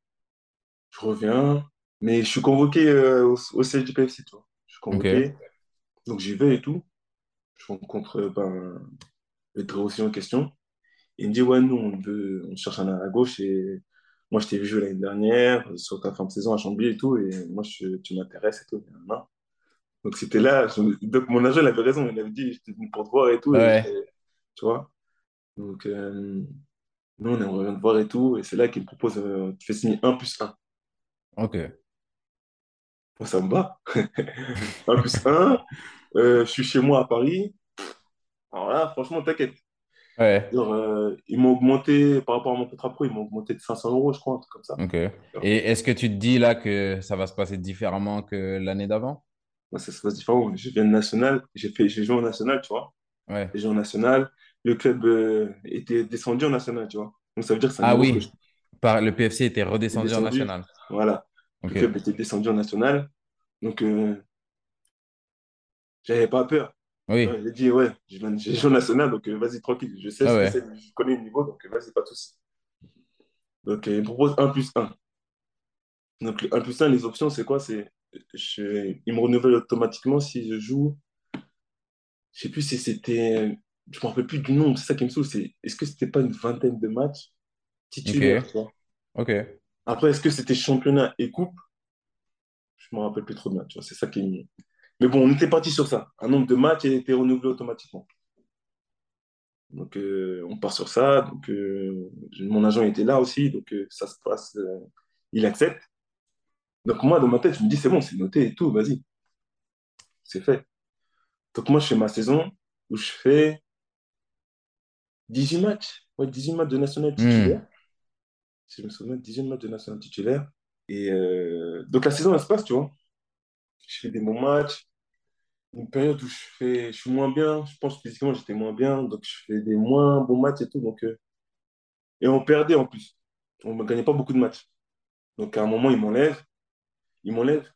je reviens, mais je suis convoqué euh, au, au siège du PFC, tu vois. Je suis convoqué, donc j'y vais et tout. Je rencontre euh, ben, le aussi en question. Il me dit, ouais, nous, on, veut, on cherche un à gauche et moi, je t'ai vu jouer l'année dernière sur ta fin de saison à Chambly et tout, et moi, je, tu m'intéresses et tout. nanana. Donc, c'était là. je- donc, mon agent, il avait raison. Il avait dit, je t'ai venu pour te voir et tout. Ouais. tu vois. Donc, euh, nous, on aimerait bien te voir et tout. Et c'est là qu'il me propose, euh, tu fais signer 1 plus 1. Ok. Moi, ça me va. 1 plus 1. euh, je suis chez moi à Paris. Alors là, franchement, t'inquiète. Ouais. Euh, ils m'ont augmenté, par rapport à mon contrat pro, ils m'ont augmenté de 500 euros, je crois, un truc comme ça. Ok. Et est-ce que tu te dis là que ça va se passer différemment que l'année d'avant? Ça se passe différent. Je viens de national, j'ai joué en national, tu vois. Ouais. J'ai joué en national. Le club euh, était descendu en national, tu vois. Donc ça veut dire que Ah niveau que oui. Par, le PFC était redescendu en national. je- Voilà. Le club était descendu en national. Donc, euh, j'avais pas peur. Oui. Ouais, j'ai dit, ouais, j'ai joué national, donc euh, vas-y, tranquille. Je sais Ah ouais. c'est, je connais le niveau, donc euh, vas-y, pas de souci. Donc, euh, il me propose 1 plus 1. Donc, le 1 plus 1, les options, c'est quoi? C'est, je, il me renouvelle automatiquement si je joue. Je sais plus si c'était. Je me rappelle plus du nom, c'est ça qui me saoule. C'est, est-ce que c'était pas une vingtaine de matchs titulaires, Ok. tu vois? Ok. Après, est-ce que c'était championnat et coupe? Je me rappelle plus trop de matchs, c'est ça qui est. Mais bon, on était parti sur ça. Un nombre de matchs a été renouvelé automatiquement. Donc, euh, on part sur ça. Donc, euh, mon agent était là aussi, donc euh, ça se passe. il accepte. Donc, moi, dans ma tête, je me dis, c'est bon, c'est noté et tout, vas-y, c'est fait. Donc, moi, je fais ma saison où je fais 18 matchs. Ouais, 18 matchs de national Hmm. titulaire. Si je me souviens, 18 matchs de national titulaire. Et donc, la saison, elle se passe, tu vois. Je fais des bons matchs. Une période où je fais, je suis moins bien. Je pense que physiquement, j'étais moins bien. Donc, je fais des moins bons matchs et tout. Donc, euh, et on perdait en plus. On ne gagnait pas beaucoup de matchs. Donc, à un moment, ils m'enlèvent. Ils m'enlèvent.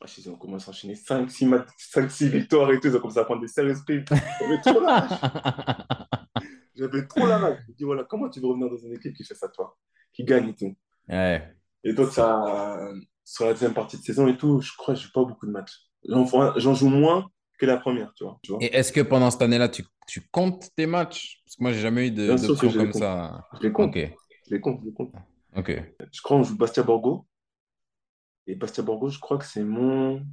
Ah, je sais, on commence à enchaîner 5-6 matchs, 5-6 victoires et tout. Ils ont commencé à prendre des sérieux esprits. J'avais trop la rage. J'avais trop la rage. Je me dis, voilà, comment tu veux revenir dans une équipe qui fait ça, toi, qui gagne et tout? Ouais. Et donc, ça, sur la deuxième partie de saison et tout, je crois que je joue pas beaucoup de matchs. J'en j'en joue moins que la première, tu vois. Tu vois. Et est-ce que pendant cette année-là, tu, tu comptes tes matchs? Parce que moi, j'ai jamais eu de- Bien sûr que d'option je les comme compte. ça. Je les compte. Ok. Je les compte, je les compte. Ok. Je crois qu'on joue Bastia Borgo. Et Bastia Borgo, je crois que c'est mon.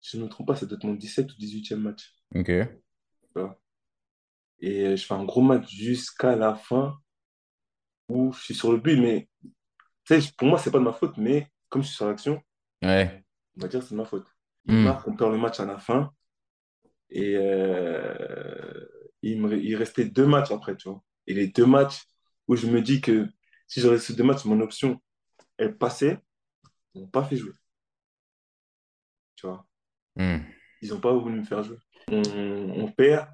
Si je ne me trompe pas, ça doit être mon 17 ou 18e match. Ok. vois. Et je fais un gros match jusqu'à la fin où je suis sur le but. Mais tu sais, pour moi, c'est pas de ma faute. Mais comme je suis sur l'action, Ouais. on va dire que c'est de ma faute. Il Hmm. marque, on perd le match à la fin. Et euh, il me, il restait deux matchs après, tu vois. Et les deux matchs où je me dis que si j'aurais ces deux matchs, mon option, elle passait, ils n'ont pas fait jouer, tu vois. Hmm. Ils n'ont pas voulu me faire jouer. On, on perd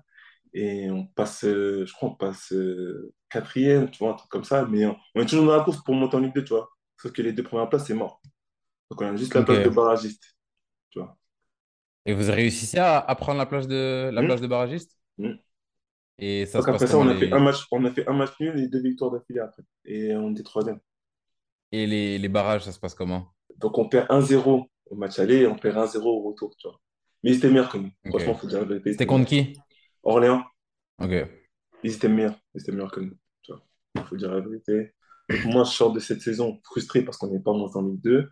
et on passe, euh, je crois, on passe euh, quatrième, tu vois, un truc comme ça. Mais on, on est toujours dans la course pour monter en Ligue 2, tu vois. Sauf que les deux premières places, c'est mort. Donc on a juste la place de barragiste, tu vois. Et vous réussissez à, à prendre la place de, la Hmm, place de barragiste? hmm. Et ça Donc se passe après ça, on a fait un match, on a fait un match nul et deux victoires d'affilée après. Et on était troisième. Et les, les barrages, ça se passe comment? Donc on perd 1-0 au match aller et on perd 1-0 au retour, tu vois. Mais ils étaient meilleurs que nous. Ok. Franchement, faut dire la vérité, ils C'était contre qui? Orléans, Ok. ils étaient meilleurs. Ils étaient meilleurs que nous. Il faut dire la vérité. Donc moi, je sors de cette saison frustré parce qu'on n'est pas monté en Ligue 2.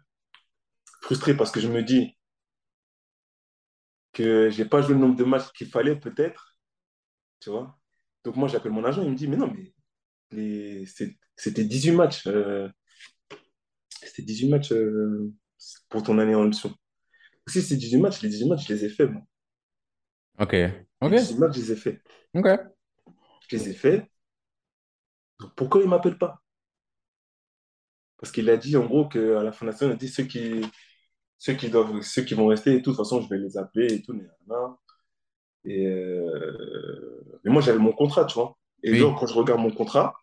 Frustré parce que je me dis que j'ai pas joué le nombre de matchs qu'il fallait peut-être, tu vois. Donc moi, j'appelle mon agent, il me dit, mais non, mais les... c'était 18 matchs. euh, C'était 18 matchs euh, pour ton année en option. Si c'est 18 matchs, les 18 matchs, je les ai faits, moi. Ok. Les Ok. 18 matchs, je les ai faits. Ok. Je les ai faits. Donc pourquoi il ne m'appelle pas? Parce qu'il a dit en gros qu'à la fin de la il a dit ceux qui, ceux qui doivent, ceux qui vont rester, et tout, de toute façon, je vais les appeler et tout. nanana. Et euh, Mais moi, j'avais mon contrat, tu vois. Et Oui. donc, quand je regarde mon contrat,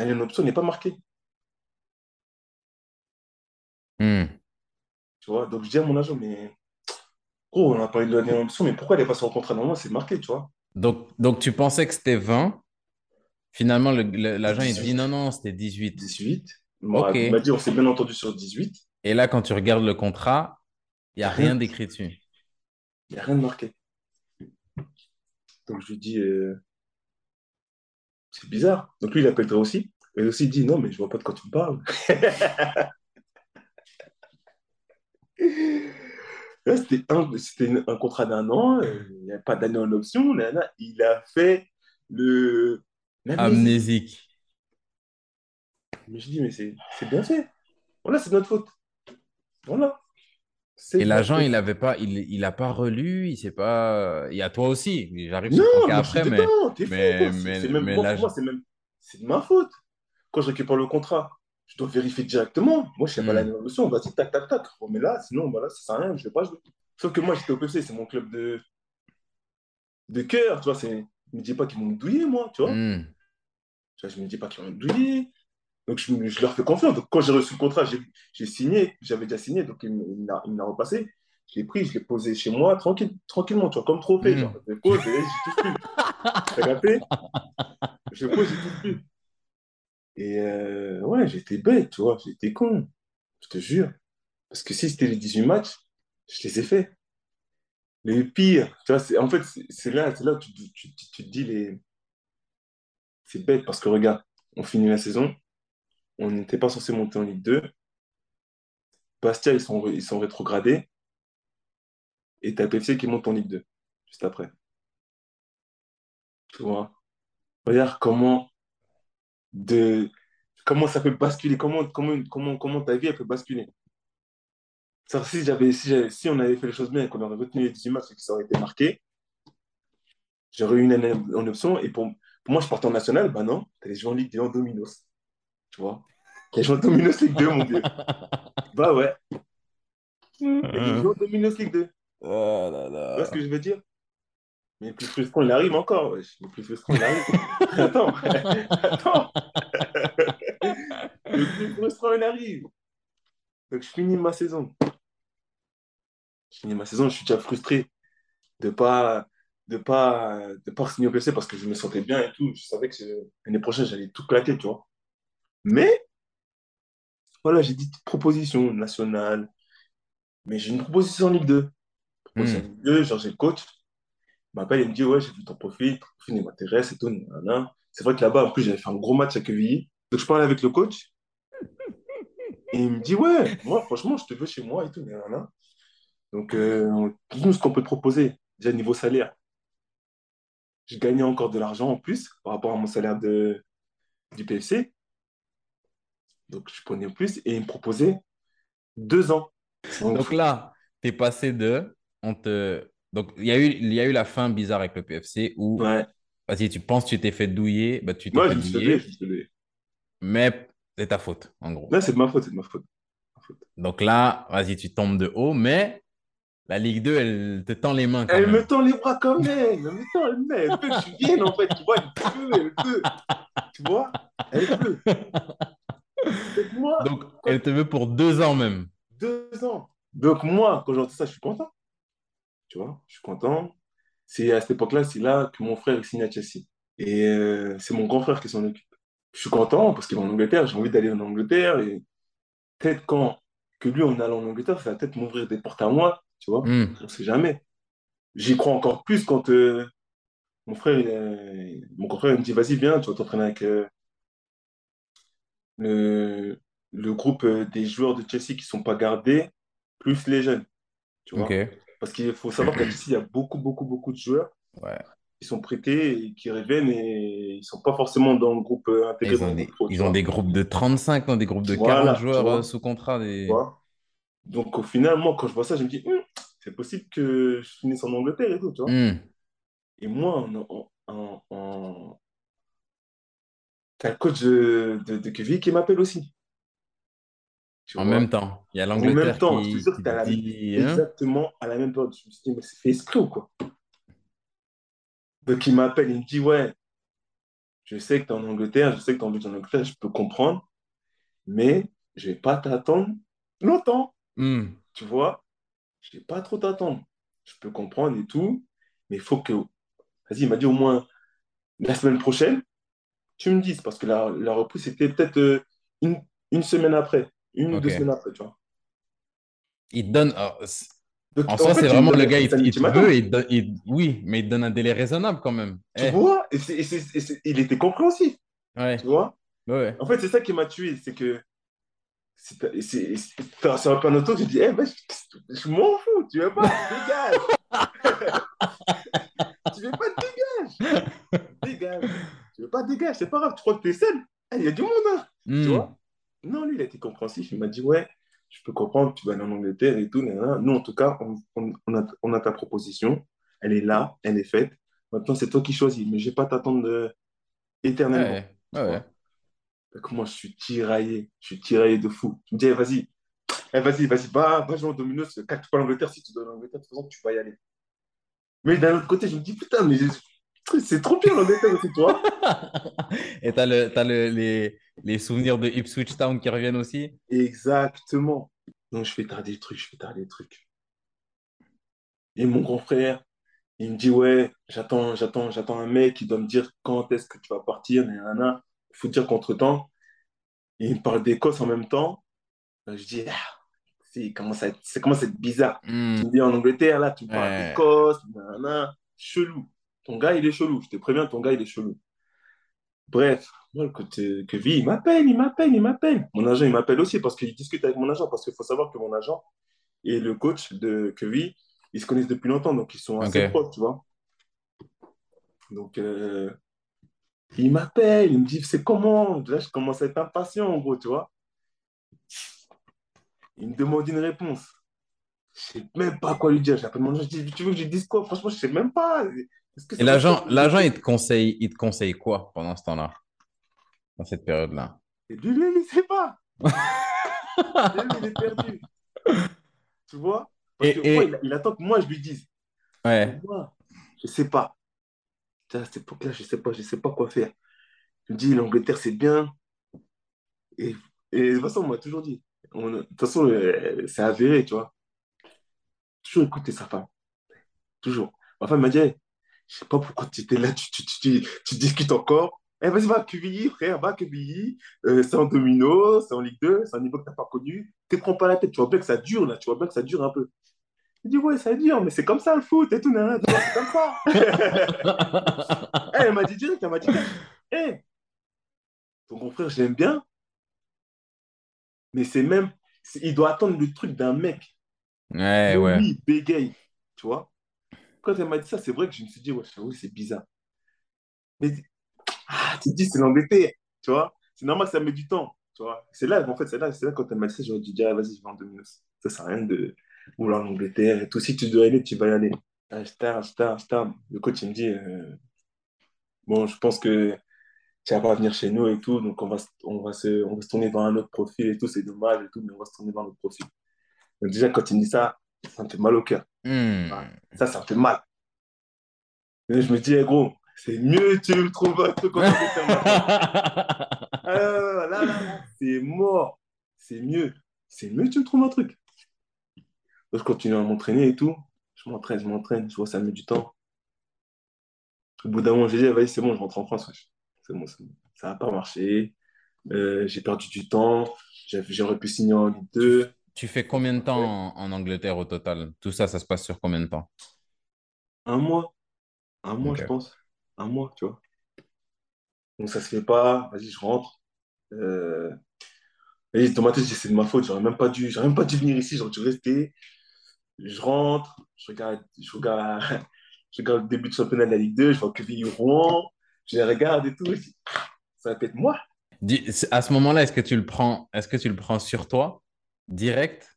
en option n'est pas marquée, Hmm. tu vois. Donc, je dis à mon agent, mais gros, on a parlé de en option, mais pourquoi elle n'est pas sur le contrat? Normalement, c'est marqué, tu vois. Donc, donc, tu pensais que c'était 20. Finalement, le- le- l'agent, il dit 18. non, non, c'était 18. 18. Il Ok. m'a il m'a dit, on s'est bien entendu sur 18. Et là, quand tu regardes le contrat, il n'y a rien d'écrit dessus. Il n'y a rien de marqué. Donc, je lui dis, euh, c'est bizarre. Donc, lui, il appelle toi aussi. Et aussi, il dit, non, mais je vois pas de quoi tu me parles. Là, c'était un, contrat d'un an, euh, il n'y avait pas d'année en option. nanana. Il a fait le. Amnésique. Mais je dis, mais c'est bien fait. Voilà, c'est notre faute. Voilà. Et l'agent, il avait pas, il, il a pas relu, il sait pas. Il y a toi aussi. J'arrive sur Non, ton cas après, mais, dedans. T'es fou, mais, mais, même, même, c'est de ma faute. Quand je récupère le contrat, je dois vérifier directement. Moi, je sais pas l'année Hmm. en option. Vas-y, tac, tac, tac. Oh, mais là, sinon, voilà, ça sert à rien. Je vais pas jouer. Sauf que moi, j'étais au PC, c'est mon club de, de cœur, tu vois. C'est... Je me dis pas qu'ils vont me douiller, moi, tu vois. Hmm. Tu vois, Je me dis pas qu'ils vont me douiller. Donc, je, leur fais confiance. Donc, quand j'ai reçu le contrat, j'ai, j'ai signé. J'avais déjà signé, donc il, me- il me l'a l'a repassé. Je l'ai pris, je l'ai posé chez moi, tranquille, tranquillement, tu vois, comme trophée. Hmm. Genre, je le pose et j'y touche plus. T'as capté? Je le pose, j'y touche plus. Et euh, ouais, j'étais bête, tu vois, j'étais con. Je te jure. Parce que si c'était les 18 matchs, je les ai faits. Les pires, tu vois, en fait, c'est là, là où tu, tu, tu- tu te dis les. C'est bête parce que regarde, on finit la saison, on n'était pas censé monter en Ligue 2. Bastia, ils sont, ils sont rétrogradés. Et t'as PFC qui monte en Ligue 2, juste après. Tu vois. Regarde comment, de, comment ça peut basculer, comment, comment, comment, comment ta vie elle peut basculer. Ça, si, j'avais, si, j'avais- si on avait fait les choses bien et qu'on aurait retenu les 18 matchs et que ça aurait été marqué, j'aurais eu une année en option. Et pour, pour moi, je partais en national. Bah non, t'allais jouer en Ligue 2 en Dominos. Tu vois. T'allais jouer en Dominos Ligue 2, mon vieux. Bah ouais. T'allais jouer en Dominos Ligue 2. Tu Oh là vois ce que je veux dire? Mais le plus frustrant, il arrive encore. wesh. Le plus frustrant, il arrive. Attends, attends. Le plus frustrant, il arrive. Donc, je finis ma saison. Je finis ma saison, je suis déjà frustré de pas de pas de pas signer au PC parce que je me sentais bien et tout. Je savais que l'année prochaine, j'allais tout claquer, tu vois. Mais, voilà, j'ai dit proposition nationale. Mais j'ai une proposition en Ligue 2. Proposition en Hmm. Ligue 2, genre, j'ai le coach. Il m'appelle, il me dit, ouais, j'ai vu ton profil, ton profil il m'intéresse et tout. C'est vrai que là-bas, en plus, j'avais fait un gros match à Quevilly. Donc, je parlais avec le coach. Et il me dit, ouais, moi, franchement, je te veux chez moi et tout. nanana. Donc, euh, nous, ce qu'on peut te proposer, déjà niveau salaire, je gagnais encore de l'argent en plus par rapport à mon salaire de, du PFC. Donc, je prenais plus et il me proposait deux ans. Donc, Donc là, tu es passé de. On te... Donc, il y a eu, il y a eu la fin bizarre avec le PFC où, ouais. vas-y, tu penses que tu t'es fait douiller, bah, tu t'es Moi, fait je me suis je levé. mais c'est ta faute, en gros. Là, c'est de ma faute, c'est de ma faute. Ma faute. Donc là, vas-y, tu tombes de haut, mais la Ligue 2, elle te tend les mains quand Elle me tend les bras quand même. Elle me tend, elle, me- elle veut que je vienne, en fait. Tu vois, elle veut, elle veut. Tu vois, elle veut. Donc, moi, Donc, elle te veut pour deux ans même. deux ans. Donc, moi, quand j'entends ça, je suis content. Tu vois, je suis content. C'est à cette époque-là, c'est là que mon frère signe à Chelsea. Et euh, c'est mon grand frère qui s'en occupe. Je suis content parce qu'il va en Angleterre. J'ai envie d'aller en Angleterre. Et peut-être quand que lui, on allait en Angleterre, ça va peut-être m'ouvrir des portes à moi. Tu vois, Hmm. on sait jamais. J'y crois encore plus quand euh, mon frère, il est- mon grand frère, il me dit, vas-y, viens, tu vas t'entraîner avec euh, le, le groupe euh, des joueurs de Chelsea qui ne sont pas gardés, plus les jeunes. Tu vois? Parce qu'il faut savoir qu'à Chelsea, il y a beaucoup, beaucoup, beaucoup de joueurs Ouais. qui sont prêtés et qui reviennent et ils ne sont pas forcément dans le groupe euh, intégré Ils ont des, groupe pro, tu ils ont vois. des groupes de 35, non, des groupes de 40 Voilà, tu joueurs euh, sous contrat. Des... Donc au final, moi, quand je vois ça, je me dis, Hum, c'est possible que je finisse en Angleterre et tout, tu vois. Hmm. Et moi, en, en, en, le coach de, de, qui m'appelle aussi, En vois. même temps, il y a En même l'Angleterre temps, je te qui, jure que qui la, dit. hein exactement à la même période. Je me suis dit, mais c'est fait ou quoi? Donc il m'appelle, il me dit, ouais, je sais que tu es en Angleterre, je sais que tu as envie en Angleterre, je peux comprendre, mais je vais pas t'attendre longtemps, Hmm. tu vois. Je vais pas trop t'attendre. Je peux comprendre et tout, mais il faut que, vas-y, il m'a dit au moins la semaine prochaine, tu me dises, parce que la, la reprise, c'était peut-être euh, une, une semaine après, une ou deux semaines après, tu vois. Il te donne. Donc, en en soi, fait, c'est vraiment le gars, il, te- il te veut, il donne- il- oui, mais il te donne un délai raisonnable quand même. Tu Eh, vois, et, et et il était compréhensif, tu ouais, vois? ouais. En fait, c'est ça qui m'a tué, c'est que c'est sur un peu un auto, je dis, eh ben, je, je m'en fous, tu veux pas, dégage. tu veux pas, dégage. Dégage. Tu veux pas, dégage, c'est pas grave, tu crois que t'es seul. Eh, Il y a du monde, hein, tu Hmm. vois? Non, lui, il a été compréhensif, il m'a dit, ouais, je peux comprendre, tu vas aller en Angleterre et tout. Nous, en tout cas, on, on- on a, on a ta proposition, elle est là, elle est faite. Maintenant, c'est toi qui choisis, mais je vais pas t'attendre de- éternellement. Ouais, tu. Donc, moi, je suis tiraillé, je suis tiraillé de fou. Tu me dis, eh, vas-y, eh, vas-y, vas-y, va, va jouer en Domino's, casse pas l'Angleterre, si tu dois l'Angleterre, de toute façon, tu vas y aller. Mais d'un autre côté, je me dis, putain, mais je- c'est trop bien l'Angleterre aussi, toi. Et t'as le, t'as le, les, les souvenirs de Ipswich Town qui reviennent aussi. Exactement. Donc, je fais tarder le truc, je fais tarder le truc. Et mon grand frère, il me dit, ouais, j'attends, j'attends, j'attends un mec qui doit me dire quand est-ce que tu vas partir, nanana. Il faut dire qu'entre-temps, il me parle d'Écosse en même temps. Je dis, ah, c'est être, ça commence à être bizarre. Hmm. Tu me dis en Angleterre, là, tu me parles Ouais. d'Écosse, nanana, chelou. Ton gars, il est chelou. Je te préviens, ton gars, il est chelou. Bref, moi, le côté que vie, il m'appelle, il m'appelle, il m'appelle. Mon agent, il m'appelle aussi parce qu'il discute avec mon agent. Parce qu'il faut savoir que mon agent et le coach de Kevin, ils se connaissent depuis longtemps, donc ils sont assez proches, tu vois. Donc, euh, il m'appelle, il me dit, c'est comment? Là, je commence à être impatient, en gros, tu vois. Il me demande une réponse. Je sais même pas quoi lui dire. J'appelle mon agent, je dis, tu veux que je dise quoi? Franchement, je sais même pas. Et l'agent, l'agent, il te conseille, il te conseille quoi pendant ce temps-là, dans cette période-là? Et lui-même, il sait pas. Lui-même, il est perdu. Tu vois? Parce Et- que et- moi, il, il attend que moi, je lui dise. Ouais. Moi, je sais pas. À cette époque-là, je sais pas, je sais pas quoi faire. Je me dis, l'Angleterre, c'est bien. Et, et de toute façon, on m'a toujours dit. On- de toute façon, euh, c'est avéré, tu vois. Toujours écouter sa femme. Toujours. Ma femme m'a dit, je sais pas pourquoi tu étais là, tu, tu, tu, tu, tu discutes encore. Eh, vas-y, va à QBI, frère, va à QBI. Euh, c'est en domino, c'est en Ligue 2, c'est un niveau que tu n'as pas connu. Ne te prends pas la tête, tu vois bien que ça dure, là, tu vois bien que ça dure un peu. Je dis, ouais, ça dure, mais c'est comme ça le foot et tout, tu vois, c'est comme ça. Eh, elle m'a dit direct, elle m'a dit, hé, ton grand frère, je l'aime bien. Mais c'est même, c'est- il doit attendre le truc d'un mec. Ouais, ouais. lui, il bégaye, tu vois. Quand elle m'a dit ça, c'est vrai que je me suis dit, ouais, c'est bizarre. Mais ah, tu dis, c'est l'Angleterre, tu vois. C'est normal ça met du temps, tu vois. C'est là, en fait, c'est là, là quand elle m'a dit ça, j'aurais dû dire, ah, vas-y, je vais en Domino's. Ça sert à rien de vouloir l'Angleterre et tout. Si tu dois y aller, tu vas y aller. Ah, tarde, je tarde. Le coach, il me dit, euh, bon, je pense que tu vas pas venir chez nous et tout, donc on va, on va se, on va se tourner vers un autre profil et tout, c'est dommage et tout, mais on va se tourner vers un autre profil. Donc déjà, quand il me dit ça, ça me fait mal au cœur. Hmm. Ça, ça me fait mal. Et je me dis, eh, gros, c'est mieux, tu me trouves un truc Angleterre maintenant. Ah, là, là, c'est mort. C'est mieux. C'est mieux, tu me trouves un truc. Donc, je continue à m'entraîner et tout. Je m'entraîne, je m'entraîne, je vois ça met du temps. Au bout d'un moment, j'ai dit, ah, vas-y, c'est bon, je rentre en France. C'est bon, c'est bon. Ça n'a pas marché. Euh, j'ai perdu du temps. J'aurais pu signer en Ligue Tu, 2. Tu fais combien de temps en, en Angleterre au total? Tout ça, ça se passe sur combien de temps? Un mois. Un mois, je pense. Un mois, tu vois. Donc, ça se fait pas. Vas-y, je rentre. Euh, Et dans ma tête, c'est de ma faute. J'aurais même pas dû, j'aurais même pas dû venir ici. J'aurais dû rester. Je rentre. Je regarde, je regarde, je regarde le début de championnat de la Ligue 2. Je vois que Rouen. Je les regarde et tout. Ça va être moi. À ce moment-là, est-ce que tu le prends, est-ce que tu le prends sur toi, direct?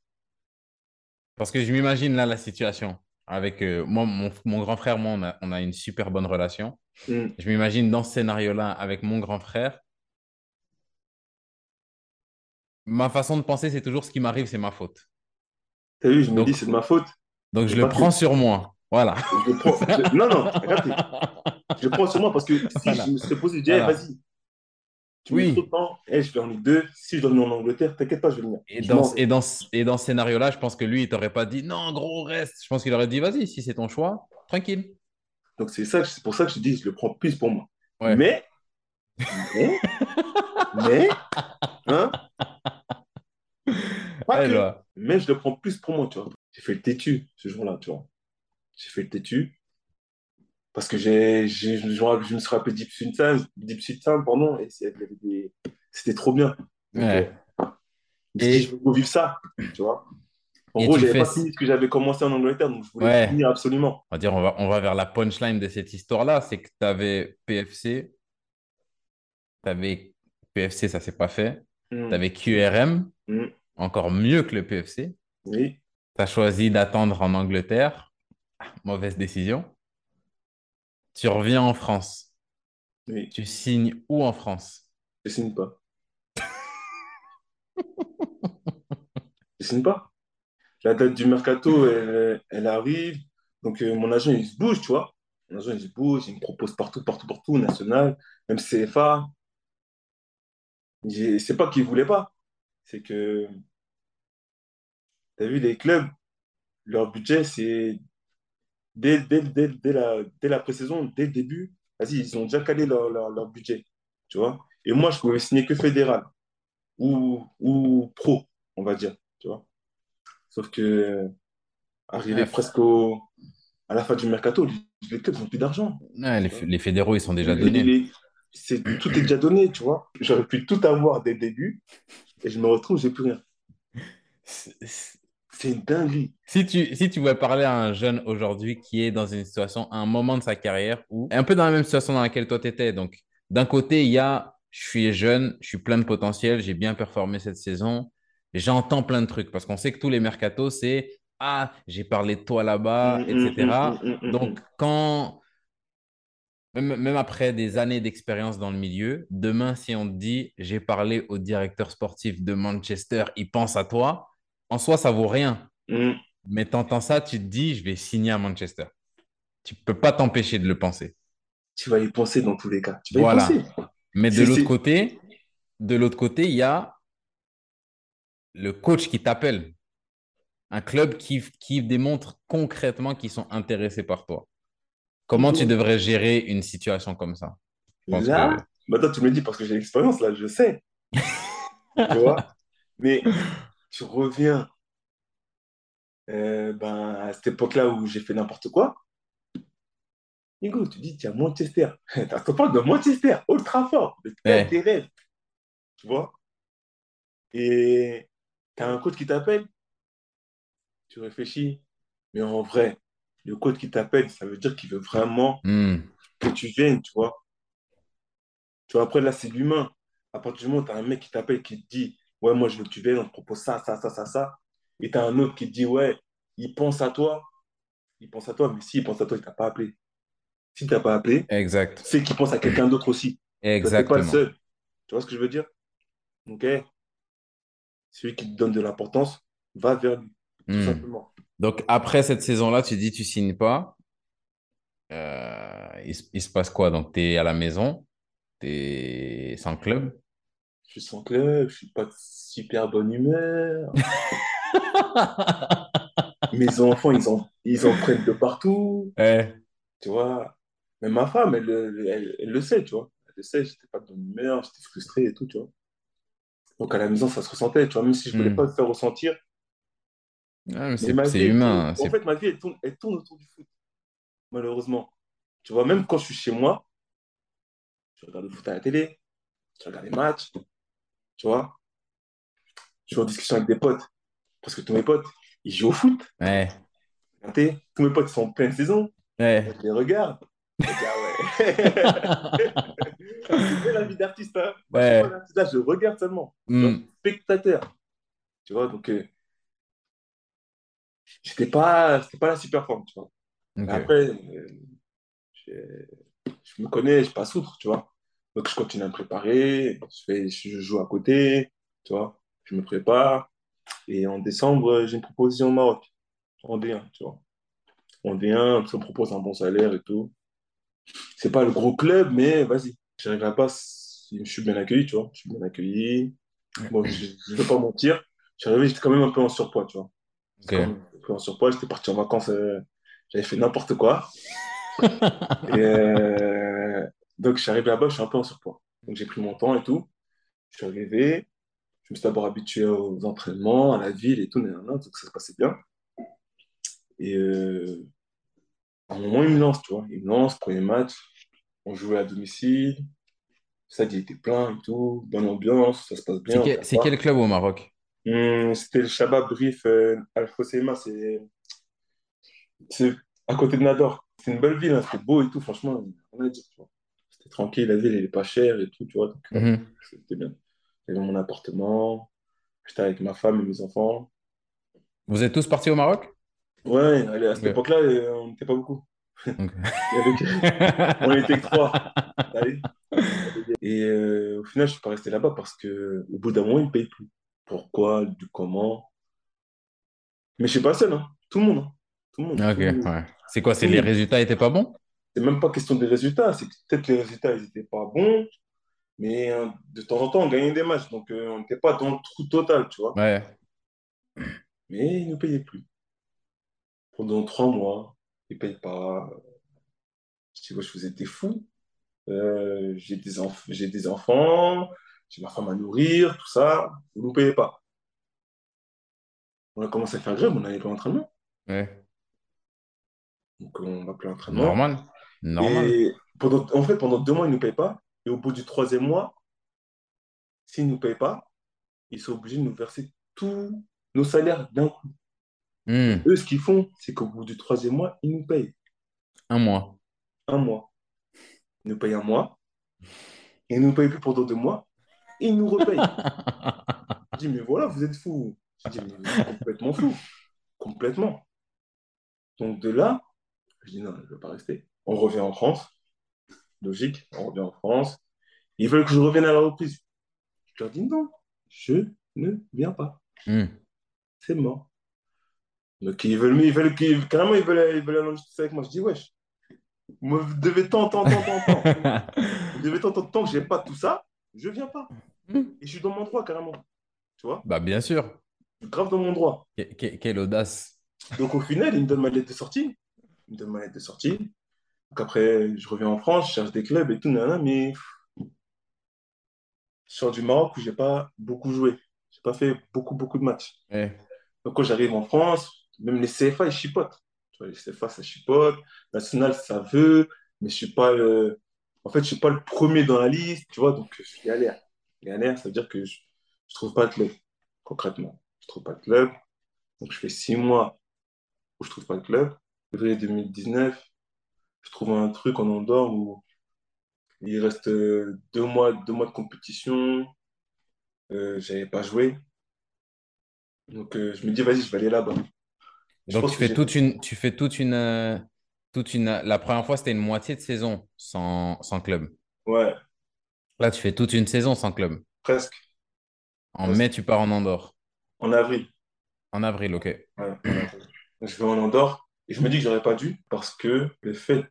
Parce que je m'imagine là la situation. Avec euh, moi, mon, mon grand frère, moi, on a, on a une super bonne relation. Hum. Je m'imagine dans ce scénario-là avec mon grand frère. Ma façon de penser, c'est toujours ce qui m'arrive, c'est ma faute. T'as vu, je me dis, c'est de ma faute. donc je le prends sur moi. Voilà. Je prends. je- Non, non, regardez. Je le prends sur moi parce que si Voilà. je me serais posé, je Voilà. vas-y, tu Oui. temps. Eh, je vais en Ligue 2. Si je dois venir en Angleterre, t'inquiète pas, je vais venir. Et dans, et dans, et dans ce scénario-là, je pense que lui, il t'aurait pas dit non, gros, reste. Je pense qu'il aurait dit vas-y, si c'est ton choix, tranquille. Donc, c'est ça, c'est pour ça que je dis, je le prends plus pour moi. Ouais. Mais, mais, mais, hein, pas Ouais, que. je vois. Mais je le prends plus pour moi, tu vois. J'ai fait le têtu ce jour-là, tu vois. J'ai fait le têtu parce que j'ai, j'ai, je, je me suis rappelé Deep Sound, Deep pardon, et des- c'était trop bien. Donc, euh, Ouais. Et, je veux revivre ça, tu vois. En et gros, tu j'avais fais. pas fini ce que j'avais commencé en Angleterre, donc je voulais Ouais. finir absolument. On va dire, on va, on va vers la punchline de cette histoire-là. C'est que tu avais PFC, tu avais PFC, ça s'est pas fait. Tu Hum, avais QRM, hum, encore mieux que le PFC. oui, Tu as choisi d'attendre en Angleterre. Mauvaise décision. Tu reviens en France. oui, Tu signes où en France? je signe pas. Je signe pas. La date du mercato, elle, elle arrive. Donc, euh, mon agent, il se bouge, tu vois. Mon agent, il se bouge, il me propose partout, partout, partout, national, même CFA. C'est pas qu'il voulait pas. C'est que, tu as vu, les clubs, leur budget, c'est dès, dès, dès, dès la, pré-saison, dès le début, vas-y, ils ont déjà calé leur, leur, leur budget, tu vois. Et moi, je pouvais signer que fédéral ou, ou pro, on va dire, tu vois. Sauf que, arrivé Ouais, presque au, à la fin du mercato, les, clubs n'ont plus d'argent. Ouais, les, fédéraux, ils sont déjà Les- donnés. les- tout est déjà donné, tu vois. J'aurais pu tout avoir dès le début et je me retrouve, j'ai plus rien. C'est- une dinguerie. Si tu, si tu voulais parler à un jeune aujourd'hui qui est dans une situation, à un moment de sa carrière, où, un peu dans la même situation dans laquelle toi tu étais. Donc, d'un côté, il y a, je suis jeune, je suis plein de potentiel, j'ai bien performé cette saison, j'entends plein de trucs parce qu'on sait que tous les mercatos, c'est Ah, j'ai parlé de toi là-bas, Hum, hum, etc. hum, Donc, quand, même, même après des années d'expérience dans le milieu, demain, si on te dit J'ai parlé au directeur sportif de Manchester, il pense à toi, en soi, ça vaut rien. Hum. Mais t'entends ça, tu te dis, je vais signer à Manchester. Tu peux pas t'empêcher de le penser. Tu vas y penser dans tous les cas. Tu vas y Voilà. penser. Mais de l'autre côté, de l'autre côté, il y a le coach qui t'appelle. Un club qui, qui démontre concrètement qu'ils sont intéressés par toi. Comment tu devrais gérer une situation comme ça? Là, que- maintenant tu me dis parce que j'ai l'expérience, là, je sais. tu vois? Mais tu reviens euh, ben, à cette époque-là où j'ai fait n'importe quoi. Nigo, tu dis, tiens, Manchester. On parle de Manchester, Old Trafford, le Ouais. des rêves. Tu vois? et tu as un coach qui t'appelle, tu réfléchis, mais en vrai, le coach qui t'appelle, ça veut dire qu'il veut vraiment Hmm. que tu viennes, tu vois. Tu vois, après, là, c'est l'humain. À partir du moment où tu as un mec qui t'appelle, qui te dit, ouais, moi, je veux que tu viennes, on te propose ça, ça, ça, ça, ça. Et tu as un autre qui te dit, ouais, il pense à toi, il pense à toi, mais s'il pense à toi, il t'a pas appelé. S'il t'a pas appelé, Exact. c'est qu'il pense à quelqu'un d'autre aussi. Tu n'es pas le Exactement. seul. Tu vois ce que je veux dire? Ok? Celui qui te donne de l'importance, va vers lui, tout Hmm. simplement. Donc, après cette saison-là, tu dis tu signes pas. Euh, il, se- il se passe quoi? Donc, tu es à la maison, tu es sans club? Je suis sans club, je suis pas de super bonne humeur. Mes enfants, ils en, ils en prennent de partout, Ouais. tu vois. Mais ma femme, elle, elle, elle- elle le sait, tu vois. Elle le sait, j'étais pas de bonne humeur, j'étais frustré et tout, tu vois. Donc à la maison, ça se ressentait, tu vois, même si je voulais Hmm. pas le faire ressentir. Ah, c'est tourne- humain. en fait, ma vie, elle tourne, elle tourne autour du foot, malheureusement. Tu vois, même quand je suis chez moi, je regarde le foot à la télé, je regarde les matchs, tu vois. Je suis en discussion avec des potes, parce que tous mes potes, ils jouent au foot. Ouais. Tous mes potes sont en pleine saison, Ouais. je les regarde. Je dis, ah ouais. C'est la vie d'artiste, hein. Ouais. là, je regarde seulement. Hmm. spectateur. Tu vois, donc, euh, j'étais pas, c'était pas la super forme, tu vois. Après, euh, je me connais, je passe outre, tu vois. Donc, je continue à me préparer, je fais, je joue à côté, tu vois. Je me prépare. Et en décembre, j'ai une proposition au Maroc, en D1, tu vois. En D1, ça me propose un bon salaire et tout. C'est pas le gros club, mais vas-y. J'arrive là-bas, si- je suis bien accueilli, tu vois. Je suis bien accueilli. Bon, je ne vais pas mentir. Je suis arrivé, j'étais quand même un peu en surpoids, tu vois. Quand même un peu en surpoids. J'étais parti en vacances, euh, j'avais fait n'importe quoi. Et euh, donc, je suis arrivé là-bas, je suis un peu en surpoids. Donc, j'ai pris mon temps et tout. Je suis arrivé. Je me suis d'abord habitué aux entraînements, à la ville et tout, donc ça se passait bien. Et euh, à un moment, il me lance, tu vois. Il me lance, premier match. On jouait à domicile. Ça, il était plein et tout. Bonne ambiance, ça se passe bien, quel, c'est quel club au Maroc? Hum, c'était le Shabab Brif euh, Al Hoceima, c'est c'est à côté de Nador. C'est une belle ville, hein, c'était beau et tout, franchement, on a dit, tu vois. Tranquille, la ville, elle est pas chère et tout, tu vois. Donc, euh, Mhm. c'était bien. J'avais mon appartement, j'étais avec ma femme et mes enfants. Vous êtes tous partis au Maroc? Ouais, allez, à cette époque-là, euh, on n'était pas beaucoup. On était que trois. Allez. Et euh, au final, je suis pas resté là-bas parce que au bout d'un moment, ils ne payent plus. Pourquoi, du comment? Mais je suis pas seul, hein. Tout le monde, hein. Tout le monde, ouais. C'est quoi? C'est le les résultats étaient pas bons? C'est même pas question des résultats, c'est que peut-être les résultats, ils étaient pas bons, mais euh, de temps en temps, on gagnait des matchs. Donc, euh, on n'était pas dans le trou total, tu vois. Ouais. Mais ils ne payaient plus. Pendant trois mois, ils ne payent pas. Je dis, ouais, je vous étais fou. Euh, j'ai des enf- des enfants, j'ai ma femme à nourrir, tout ça. Vous ne nous payez pas. On a commencé à faire grève, on n'allait pas l'entraînement. Ouais. Donc, on va plus l'entraînement. Normal. Normal. Et pendant, en fait, pendant deux mois, ils ne nous payent pas. Et au bout du troisième mois, s'ils ne nous payent pas, ils sont obligés de nous verser tous nos salaires d'un coup. Hmm. Eux, ce qu'ils font, c'est qu'au bout du troisième mois, ils nous payent Un mois. un mois. Ils nous payent un mois. Et ils nous payent plus pendant deux mois. Et ils nous repayent. Je dis, mais voilà, vous êtes fous. Je dis, mais vous êtes complètement fous. Complètement. Donc de là, je dis, non, je ne vais pas rester. On revient en France. Logique, on revient en France. Ils veulent que je revienne à la reprise. Je leur dis, non, je ne viens pas. Hmm. C'est mort. Donc ils veulent, ils veulent, ils- carrément, ils veulent, ils veulent aller en justice avec moi. Je dis, wesh, vous devez tant, tant, tant, tant, tant. Vous devez tant, tant, tant que j'ai pas tout ça, je viens pas. Hmm. Et je suis dans mon droit, carrément. Tu vois? Bah, bien sûr. Je suis grave dans mon droit. Que- que- quelle audace. Donc au final, il me donne ma lettre de sortie. Il me donne ma lettre de sortie. Après, je reviens en France, je cherche des clubs et tout, mais je sors du Maroc où j'ai pas beaucoup joué. J'ai pas fait beaucoup, beaucoup de matchs. Ouais. Donc quand j'arrive en France, même les CFA, ils chipotent. Tu vois, les CFA, ça chipote. National, ça veut, mais je suis pas le... En fait, je suis pas le premier dans la liste, tu vois, donc je galère. Galère, ça veut dire que je, je trouve pas de club. concrètement. Je trouve pas de club. Donc, je fais six mois où je trouve pas de club. Février 2019, je trouve un truc en Andorre où il reste euh, deux mois, deux mois de compétition. Euh, j'avais pas joué. Donc, euh, je me dis, vas-y, je vais aller là-bas. Donc, tu fais toute une, tu fais toute une, euh, toute une. La première fois, c'était une moitié de saison sans, sans club. Ouais, Là, tu fais toute une saison sans club. presque. En presque. mai, tu pars en Andorre. En avril. En avril, ok. Ouais, en avril. Je vais en Andorre et je me dis que j'aurais pas dû parce que le fait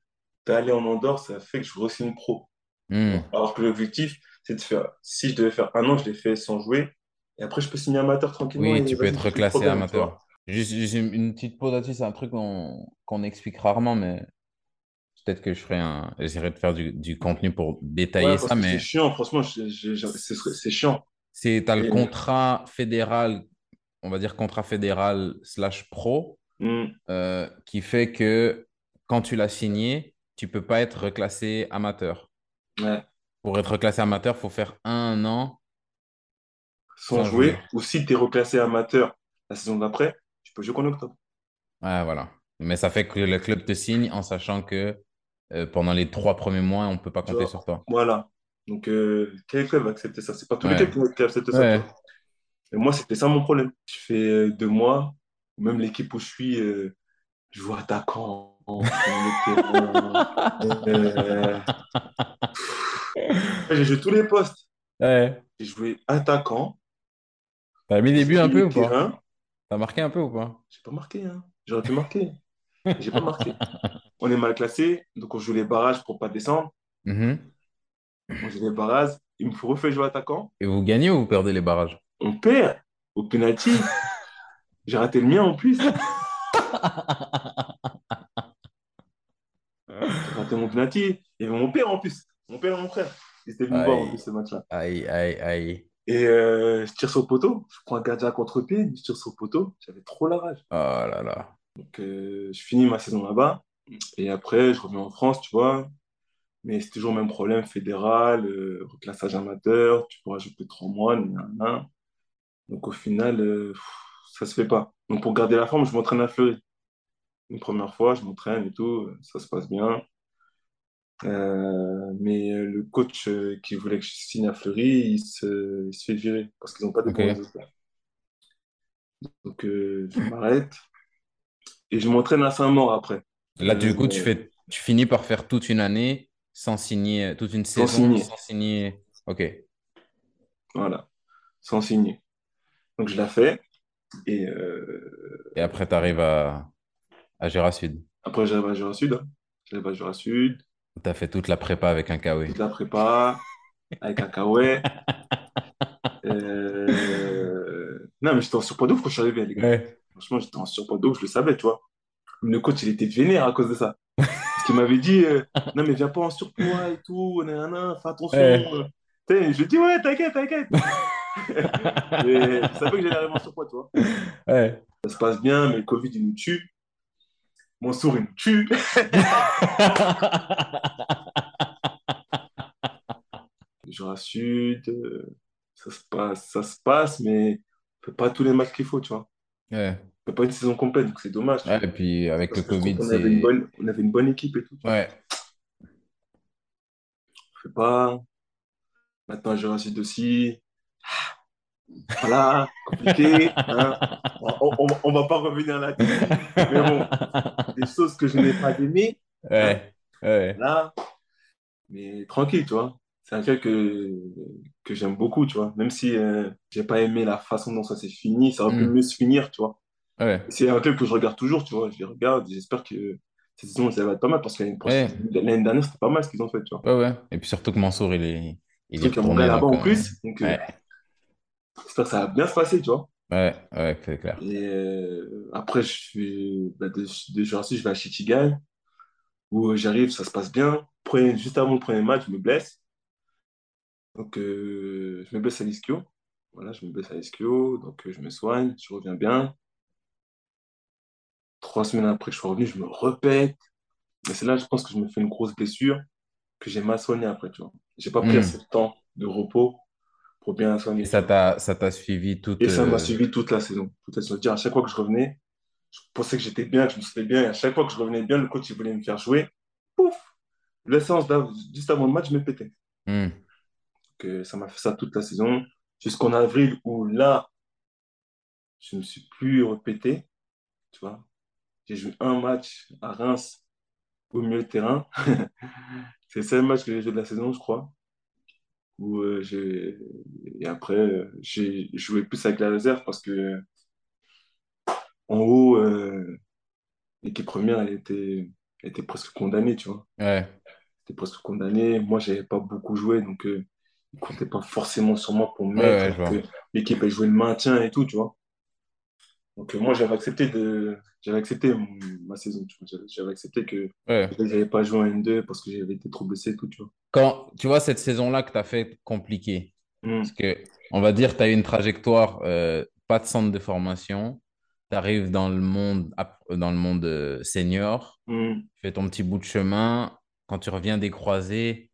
d'aller en Andorre, ça fait que je re-signe pro. Hmm. Alors que l'objectif, c'est de faire, si je devais faire un an, je l'ai fait sans jouer. Et après, je peux signer amateur tranquillement Oui, tu peux être reclassé amateur. Juste, juste une, petite pause là-dessus, c'est un truc qu'on explique rarement, mais peut-être que je ferai un. J'essaierai de faire du, du contenu pour détailler ça, que c'est mais chiant, franchement, c'est chiant. c'est, tu as le contrat fédéral, on va dire contrat fédéral slash pro, euh, qui fait que quand tu l'as signé, tu peux pas être reclassé amateur. ouais, Pour être reclassé amateur, il faut faire un an sans sans jouer. jouer. Ou si tu es reclassé amateur la saison d'après, tu peux jouer qu'en octobre. Ouais, voilà. Mais ça fait que le club te signe en sachant que euh, pendant les trois premiers mois, on ne peut pas compter sur toi. voilà. Donc, euh, quel club va accepter ça? C'est pas tous les Ouais, clubs qui acceptent ça, ouais. Et moi, c'était ça mon problème. Je fais deux mois, même l'équipe où je suis, euh, je joue attaquant. Euh, j'ai joué tous les postes. Ouais. J'ai joué attaquant, T'as mis des buts un peu ou pas? T'as marqué un peu ou pas? J'ai pas marqué, hein. J'aurais pu marquer. J'ai pas marqué. On est mal classé, donc on joue les barrages pour pas descendre. Mhm. On joue les barrages. Il me faut refaire jouer attaquant. Et vous gagnez ou vous perdez les barrages? On perd au penalty. J'ai raté le mien en plus. J'ai raté mon penalty. Il y avait mon père en plus. Mon père et mon frère. Ils étaient venus voir en plus ce match-là. aïe, aïe, aïe. Et euh, je tire sur le poteau. Je prends un gardien à contre-pied. Je tire sur le poteau. J'avais trop la rage. Oh là là. Donc, euh, je finis ma saison là-bas. Et après, je reviens en France, tu vois. Mais c'est toujours le même problème fédéral, euh, reclassage amateur. Tu pourras jouer que trois mois. nanana. Donc, au final, euh, pff, ça se fait pas. Donc, pour garder la forme, je m'entraîne à Fleury. Une première fois, je m'entraîne et tout. Ça se passe bien. Euh, mais euh, le coach euh, qui voulait que je signe à Fleury, il se, il se fait virer parce qu'ils n'ont pas de bons Ok. résultats. Donc, euh, je m'arrête et je m'entraîne à Saint-Maur après. Là, du coup, tu fais, tu finis par faire toute une année sans signer, toute une sans saison signer. sans signer. Ok. Voilà, sans signer. Donc, je la fais et euh, Et après, tu arrives à, à Sud. après, j'arrive à Jura Sud. hein. J'arrive à Jura Sud, Tu as fait toute la prépa avec un KW. toute la prépa avec un kawaii. Euh, Non, mais j'étais en surpoids de ouf quand je suis arrivé, les gars. Ouais. Franchement, j'étais en surpoids de ouf, je le savais, tu vois. Le coach, il était vénère à cause de ça. Parce qu'il m'avait dit, euh, non, mais viens pas en surpoids et tout, nanana, fais attention. Ouais. je lui dis, ouais, t'inquiète, t'inquiète. Mais je savais que j'allais arriver en surpoids, tu vois. Ouais. Ça se passe bien, mais le Covid, il nous tue. Mon sourd, il nous tue. Jura Sud, euh, ça se passe, ça se passe, mais on fait pas tous les matchs qu'il faut, tu vois. Ouais. On fait pas une saison complète, donc c'est dommage, Ouais, et puis avec le Parce Covid, qu'on avait une c'est. bonne, on avait une bonne équipe et tout. Ouais. On fait pas. Maintenant, Jura Sud aussi. Voilà, compliqué. hein. On, on va pas revenir là-dessus. Mais bon, des choses que je n'ai pas aimées, hein. Ouais. Ouais. Là, mais tranquille, tu vois. C'est un club que, que j'aime beaucoup, tu vois. Même si euh, j'ai pas aimé la façon dont ça s'est fini, ça aurait pu Hmm. mieux se finir, tu vois. Ouais. C'est un club que je regarde toujours, tu vois. Je les regarde, j'espère que cette saison, ça va être pas mal parce que l'année dernière, c'était pas mal ce qu'ils ont fait, tu vois. Ouais, ouais. Et puis surtout que Mansour, il est, il est retourné. là-bas en euh, plus, donc euh, Ouais. J'espère que ça va bien se passer, tu vois. Ouais, ouais, c'est clair. Et euh, après, je suis bah, de, de je vais à Chichigal, où euh, j'arrive, ça se passe bien. Premier- juste avant le premier match, je me blesse. Donc, euh, je me blesse à l'ischio. Voilà, je me blesse à l'ischio, donc euh, je me soigne, je reviens bien. Trois semaines après que je suis revenu, je me répète. Mais c'est là, je pense que je me fais une grosse blessure que j'ai mal soignée après, tu vois. J'ai pas pris Hmm. assez de temps de repos pour bien tu ça t'a, suivi toute. Et ça m'a euh, suivi toute la saison. Toute la saison. C'est-à-dire, à chaque fois que je revenais, je pensais que j'étais bien, que je me sentais bien. Et à chaque fois que je revenais bien, le coach il voulait me faire jouer. Pouf! Là, juste avant le match, je me pétais. hmm, Donc, euh, ça m'a fait ça toute la saison. Jusqu'en avril, où là, je ne me suis plus répété. Tu vois. J'ai joué un match à Reims au milieu de terrain. C'est le seul match que j'ai joué de la saison, je crois. Où, euh, j'ai... Et après, euh, j'ai joué plus avec la réserve parce que en haut, euh, l'équipe première, elle était, elle était presque condamnée, tu vois. Ouais, Elle était presque condamnée. Moi, j'avais pas beaucoup joué, donc ils ne comptaient pas forcément sur moi pour me mettre, ouais, l'équipe, elle jouait le maintien et tout, tu vois. Donc euh, moi, j'avais accepté de... J'avais accepté ma saison. J'avais j'avais accepté que Ouais. je n'avais pas joué en N2 parce que j'avais été trop blessé tout, tu vois. Quand tu vois cette saison-là que tu as fait compliquée, Mm, parce que on va dire tu as eu une trajectoire, euh, pas de centre de formation, tu arrives dans le monde, dans le monde euh, senior, mm, tu fais ton petit bout de chemin, quand tu reviens des croisés,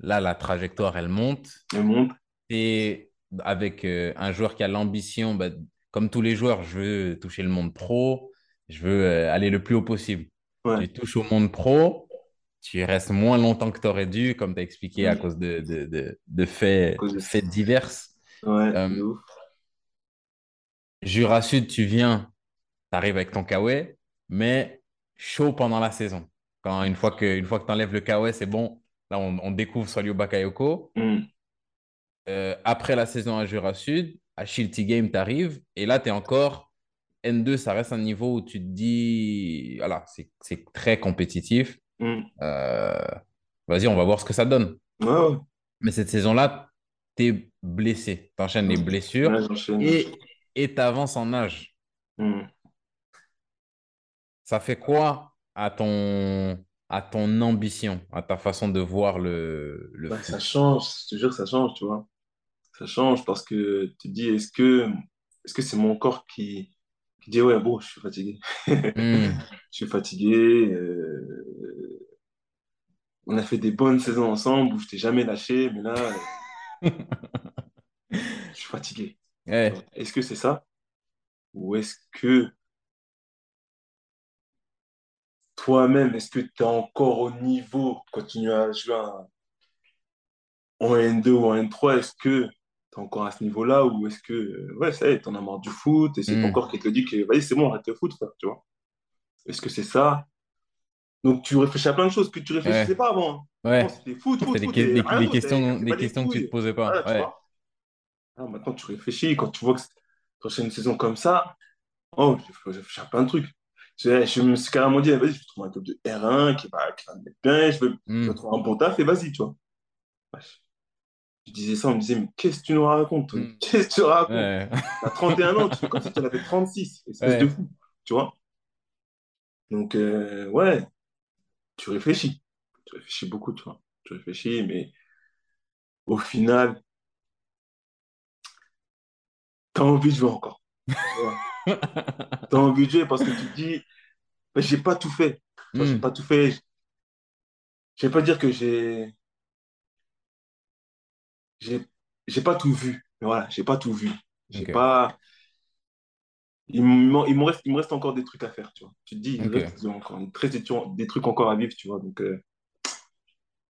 là la trajectoire elle monte, elle monte. et avec euh, un joueur qui a l'ambition, bah, comme tous les joueurs, je veux toucher le monde pro, je veux euh, aller le plus haut possible. Ouais. Tu touches au monde pro, tu restes moins longtemps que tu aurais dû, comme tu as expliqué, à cause de, de, de, de faits, divers. Ouais, Euh. Jura Sud, tu viens, tu arrives avec ton Kawaii, mais chaud pendant la saison. Quand une fois que, une fois que tu enlèves le Kawaii, c'est bon. Là, on, on découvre Swallow Bakayoko. Mm, Euh, après la saison à Jura Sud, à Shilty Game, tu arrives, et là, tu es encore N2, ça reste un niveau où tu te dis, voilà, c'est très compétitif. mm. Euh, vas-y, on va voir ce que ça donne. Mais cette saison-là, tu es blessé. Tu enchaînes les blessures Ouais, et tu avances en âge. Mm. Ça fait quoi à ton, à ton ambition, à ta façon de voir le, le Bah, ça change, je te jure, ça change, tu vois. Ça change parce que tu te dis, est-ce que est-ce que c'est mon corps qui, qui dit, ouais, bon, je suis fatigué. Hmm, Je suis fatigué. euh, on a fait des bonnes saisons ensemble où je t'ai jamais lâché, mais là, euh, je suis fatigué. ouais, Est-ce que c'est ça? Ou est-ce que toi-même, est-ce que tu es encore au niveau, de continuer à jouer en N2 ou en N3, est-ce que tu es encore à ce niveau-là ou est-ce que, euh, ouais, ça y est, t'en as marre du foot et c'est ton hmm, corps qui te dit que, vas-y, c'est bon, arrête le foot, frère, tu vois. Est-ce que c'est ça? Donc, tu réfléchis à plein de choses que tu réfléchissais ouais, pas avant. hein. ouais. C'était foot, des, foot des, questions, des questions que tu te posais pas. Voilà, Ouais. Ah, maintenant, tu réfléchis quand tu vois que une saison comme ça. Oh, j'ai réfléchi à plein de trucs. Je, je me suis carrément dit, vas-y, je vais trouver un club de R1 qui va, qui va me mettre bien, je vais, je vais Hmm, trouver un bon taf et vas-y, tu vois. Je disais ça, on me disait, mais qu'est-ce que tu nous racontes, hmm, Qu'est-ce que tu racontes? ouais. T'as 31 ans, tu fais comme si tu en avais 36, espèce de fou, tu vois. Donc, euh, ouais, tu réfléchis. Tu réfléchis beaucoup, tu vois. Tu réfléchis, mais au final, t'as envie de jouer encore. T'as envie de jouer parce que tu te dis, mais j'ai pas tout fait. Tu vois, j'ai Hmm, pas tout fait. Je vais pas dire que j'ai, j'ai, j'ai pas tout vu. Mais voilà, j'ai pas tout vu. J'ai pas, il me, reste, il me reste encore des trucs à faire, tu vois. Tu te dis, il me ok. reste encore très, des trucs encore à vivre, tu vois. Donc, euh,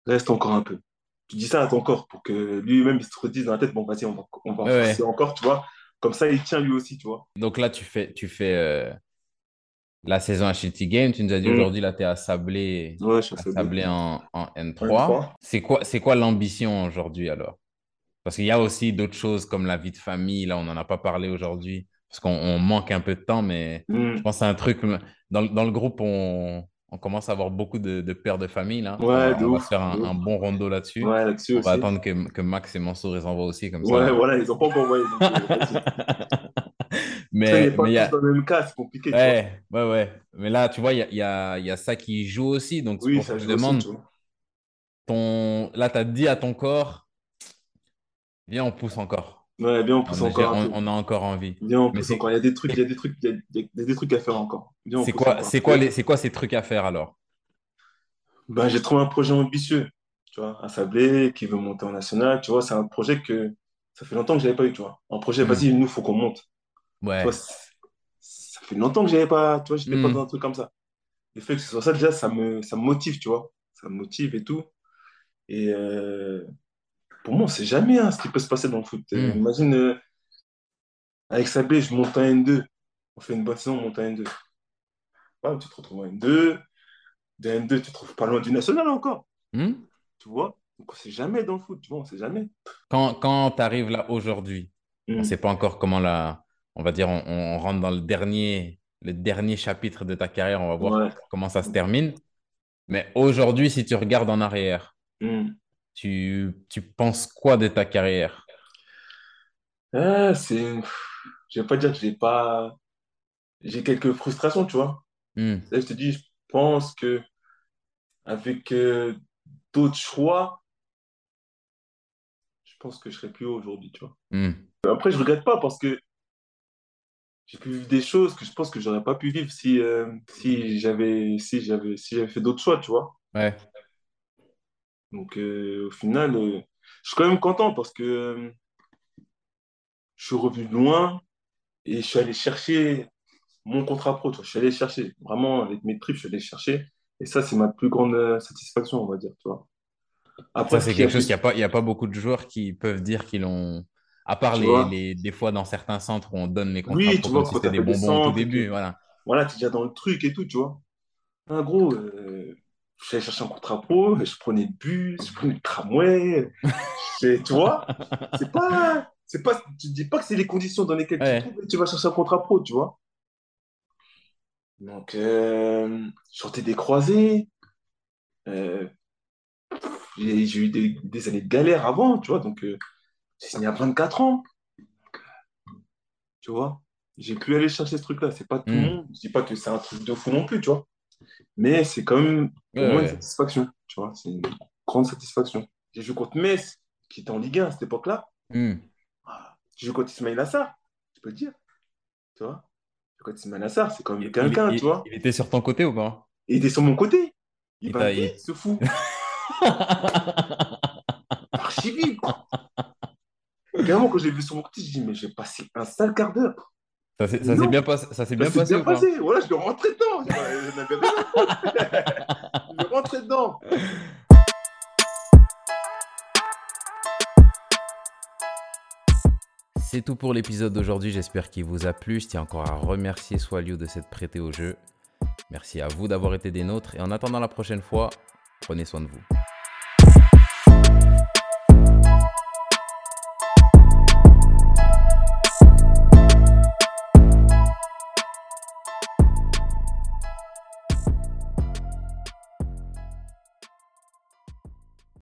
reste encore un peu. Tu dis ça à ton corps pour que lui-même il se redise dans la tête, bon, vas-y, on va, on va Ouais, forcer ouais. encore, tu vois. Comme ça, il tient lui aussi, tu vois. Donc là, tu fais, tu fais euh, la saison à Shitty Game. Tu nous as dit Mm. aujourd'hui, là, tu es à Sablé, Ouais, je suis à Sablé en, en Un, N3. trois. C'est quoi, c'est quoi l'ambition aujourd'hui alors? Parce qu'il y a aussi d'autres choses comme la vie de famille. Là, on n'en a pas parlé aujourd'hui parce qu'on on manque un peu de temps, mais je Mm. pense que c'est un truc. Dans, le- dans le groupe, on, on commence à avoir beaucoup de, de pères de famille. Là. On Ouais, va, de on va ouf, se faire un, bon rondo là-dessus. Ouais, On va attendre que, que Max et Mansour les envoient aussi, comme Ouais, ça. voilà, ils ont pas encore envoyé, n'est Mais il y a, dans le même cas, c'est compliqué. Ouais, ouais, ouais. Mais là, tu vois, il y a, y a, il y a ça qui joue aussi. Donc, Oui, pour ça je aussi, demande, ton... là, tu as dit à ton corps, viens, on pousse encore. Ouais, bien, on pousse a, encore un on, a encore envie. Bien, on pousse encore. Il y a des trucs, il y a des trucs, il y a, il y a des trucs à faire encore. Bien, c'est quoi, c'est quoi, les, c'est quoi ces trucs à faire alors? Ben, j'ai trouvé un projet ambitieux, tu vois, à Sablé, qui veut monter en national. Tu vois, c'est un projet que ça fait longtemps que je n'avais pas eu, tu vois. Un projet, Hmm. vas-y, nous, faut qu'on monte. Ouais. vois, ça fait longtemps que j'avais pas, tu vois, j'étais pas Hmm. dans un truc comme ça. Le fait que ce soit ça, déjà, ça me, ça me motive, tu vois. Ça me motive et tout. Et euh, pour moi, on sait jamais hein, ce qui peut se passer dans le foot. Hmm. imagine, euh, avec Sablé, je monte un N2. On fait une bonne saison, on monte un N2. Ouais, tu te retrouves en N2. De N2, tu te trouves pas loin du national encore. Hmm. Tu vois? Donc, on sait jamais dans le foot, tu vois, on sait jamais. Quand, quand tu arrives là aujourd'hui, on Hmm. ne sait pas encore comment la. On va dire, on, on rentre dans le dernier, le dernier chapitre de ta carrière, on va voir Ouais. comment ça se termine. Mais aujourd'hui, si tu regardes en arrière. Tu, tu penses quoi de ta carrière? Ah, c'est... Je vais pas dire que j'ai pas... J'ai quelques frustrations, tu vois. Hmm. Là, je te dis, je pense que avec euh, d'autres choix, je pense que je serais plus haut aujourd'hui, tu vois. Hmm. Après, je regrette pas parce que j'ai pu vivre des choses que je pense que j'aurais pas pu vivre si, euh, si j'avais si j'avais si j'avais fait d'autres choix, tu vois. Ouais. Donc euh, au final, euh, je suis quand même content parce que euh, je suis revenu de loin et je suis allé chercher mon contrat pro. Je suis allé chercher vraiment avec mes tripes, je suis allé chercher et ça c'est ma plus grande satisfaction, on va dire, tu vois. Après, Ça, c'est quelque chose qu'il n'y a pas, il y a pas beaucoup de joueurs qui peuvent dire qu'ils l'ont. À part les, les, des fois dans certains centres où on donne les contrats Oui, pro tu comme vois, si c'était des bonbons au tout début. Voilà. voilà, tu es déjà dans le truc et tout, tu vois. En gros, euh, je suis allé chercher un contrat pro, je prenais le bus, je prenais le tramway. Tu vois, c'est pas, c'est pas, tu dis pas que c'est les conditions dans lesquelles tu trouves tu vas chercher un contrat pro, tu vois. Donc, euh, je sortais des croisés. euh, j'ai eu des, des années de galère avant, tu vois. Donc, euh, j'ai signé à 24 ans, tu vois. J'ai pu aller chercher ce truc-là. C'est pas tout le Hmm. monde. Je dis pas que c'est un truc de fou non plus, tu vois. Mais c'est quand même, pour Ouais, moi, une ouais. satisfaction, tu vois. C'est une grande satisfaction. J'ai joué contre Metz, qui était en Ligue 1 à cette époque-là. Hmm. Ah, J'ai joué contre Ismail Assar, je peux le dire, tu vois. J'ai joué contre Ismail Assar, c'est quand même Il, il- quelqu'un, tu il- vois. il était sur ton côté ou pas? Il était sur mon côté. Il Il va vite, il- ce fou. Archi vite. Carrément, quand j'ai vu sur mon côté, j'ai dit, mais j'ai passé un sale quart d'heure. Ça s'est bien passé, ça s'est ça bien s'est passé bien. Voilà, je vais rentrer dedans. Je vais rentrer dedans. C'est tout pour l'épisode d'aujourd'hui, j'espère qu'il vous a plu. Je tiens encore à remercier Swalio de s'être prêté au jeu. Merci à vous d'avoir été des nôtres et en attendant la prochaine fois, prenez soin de vous.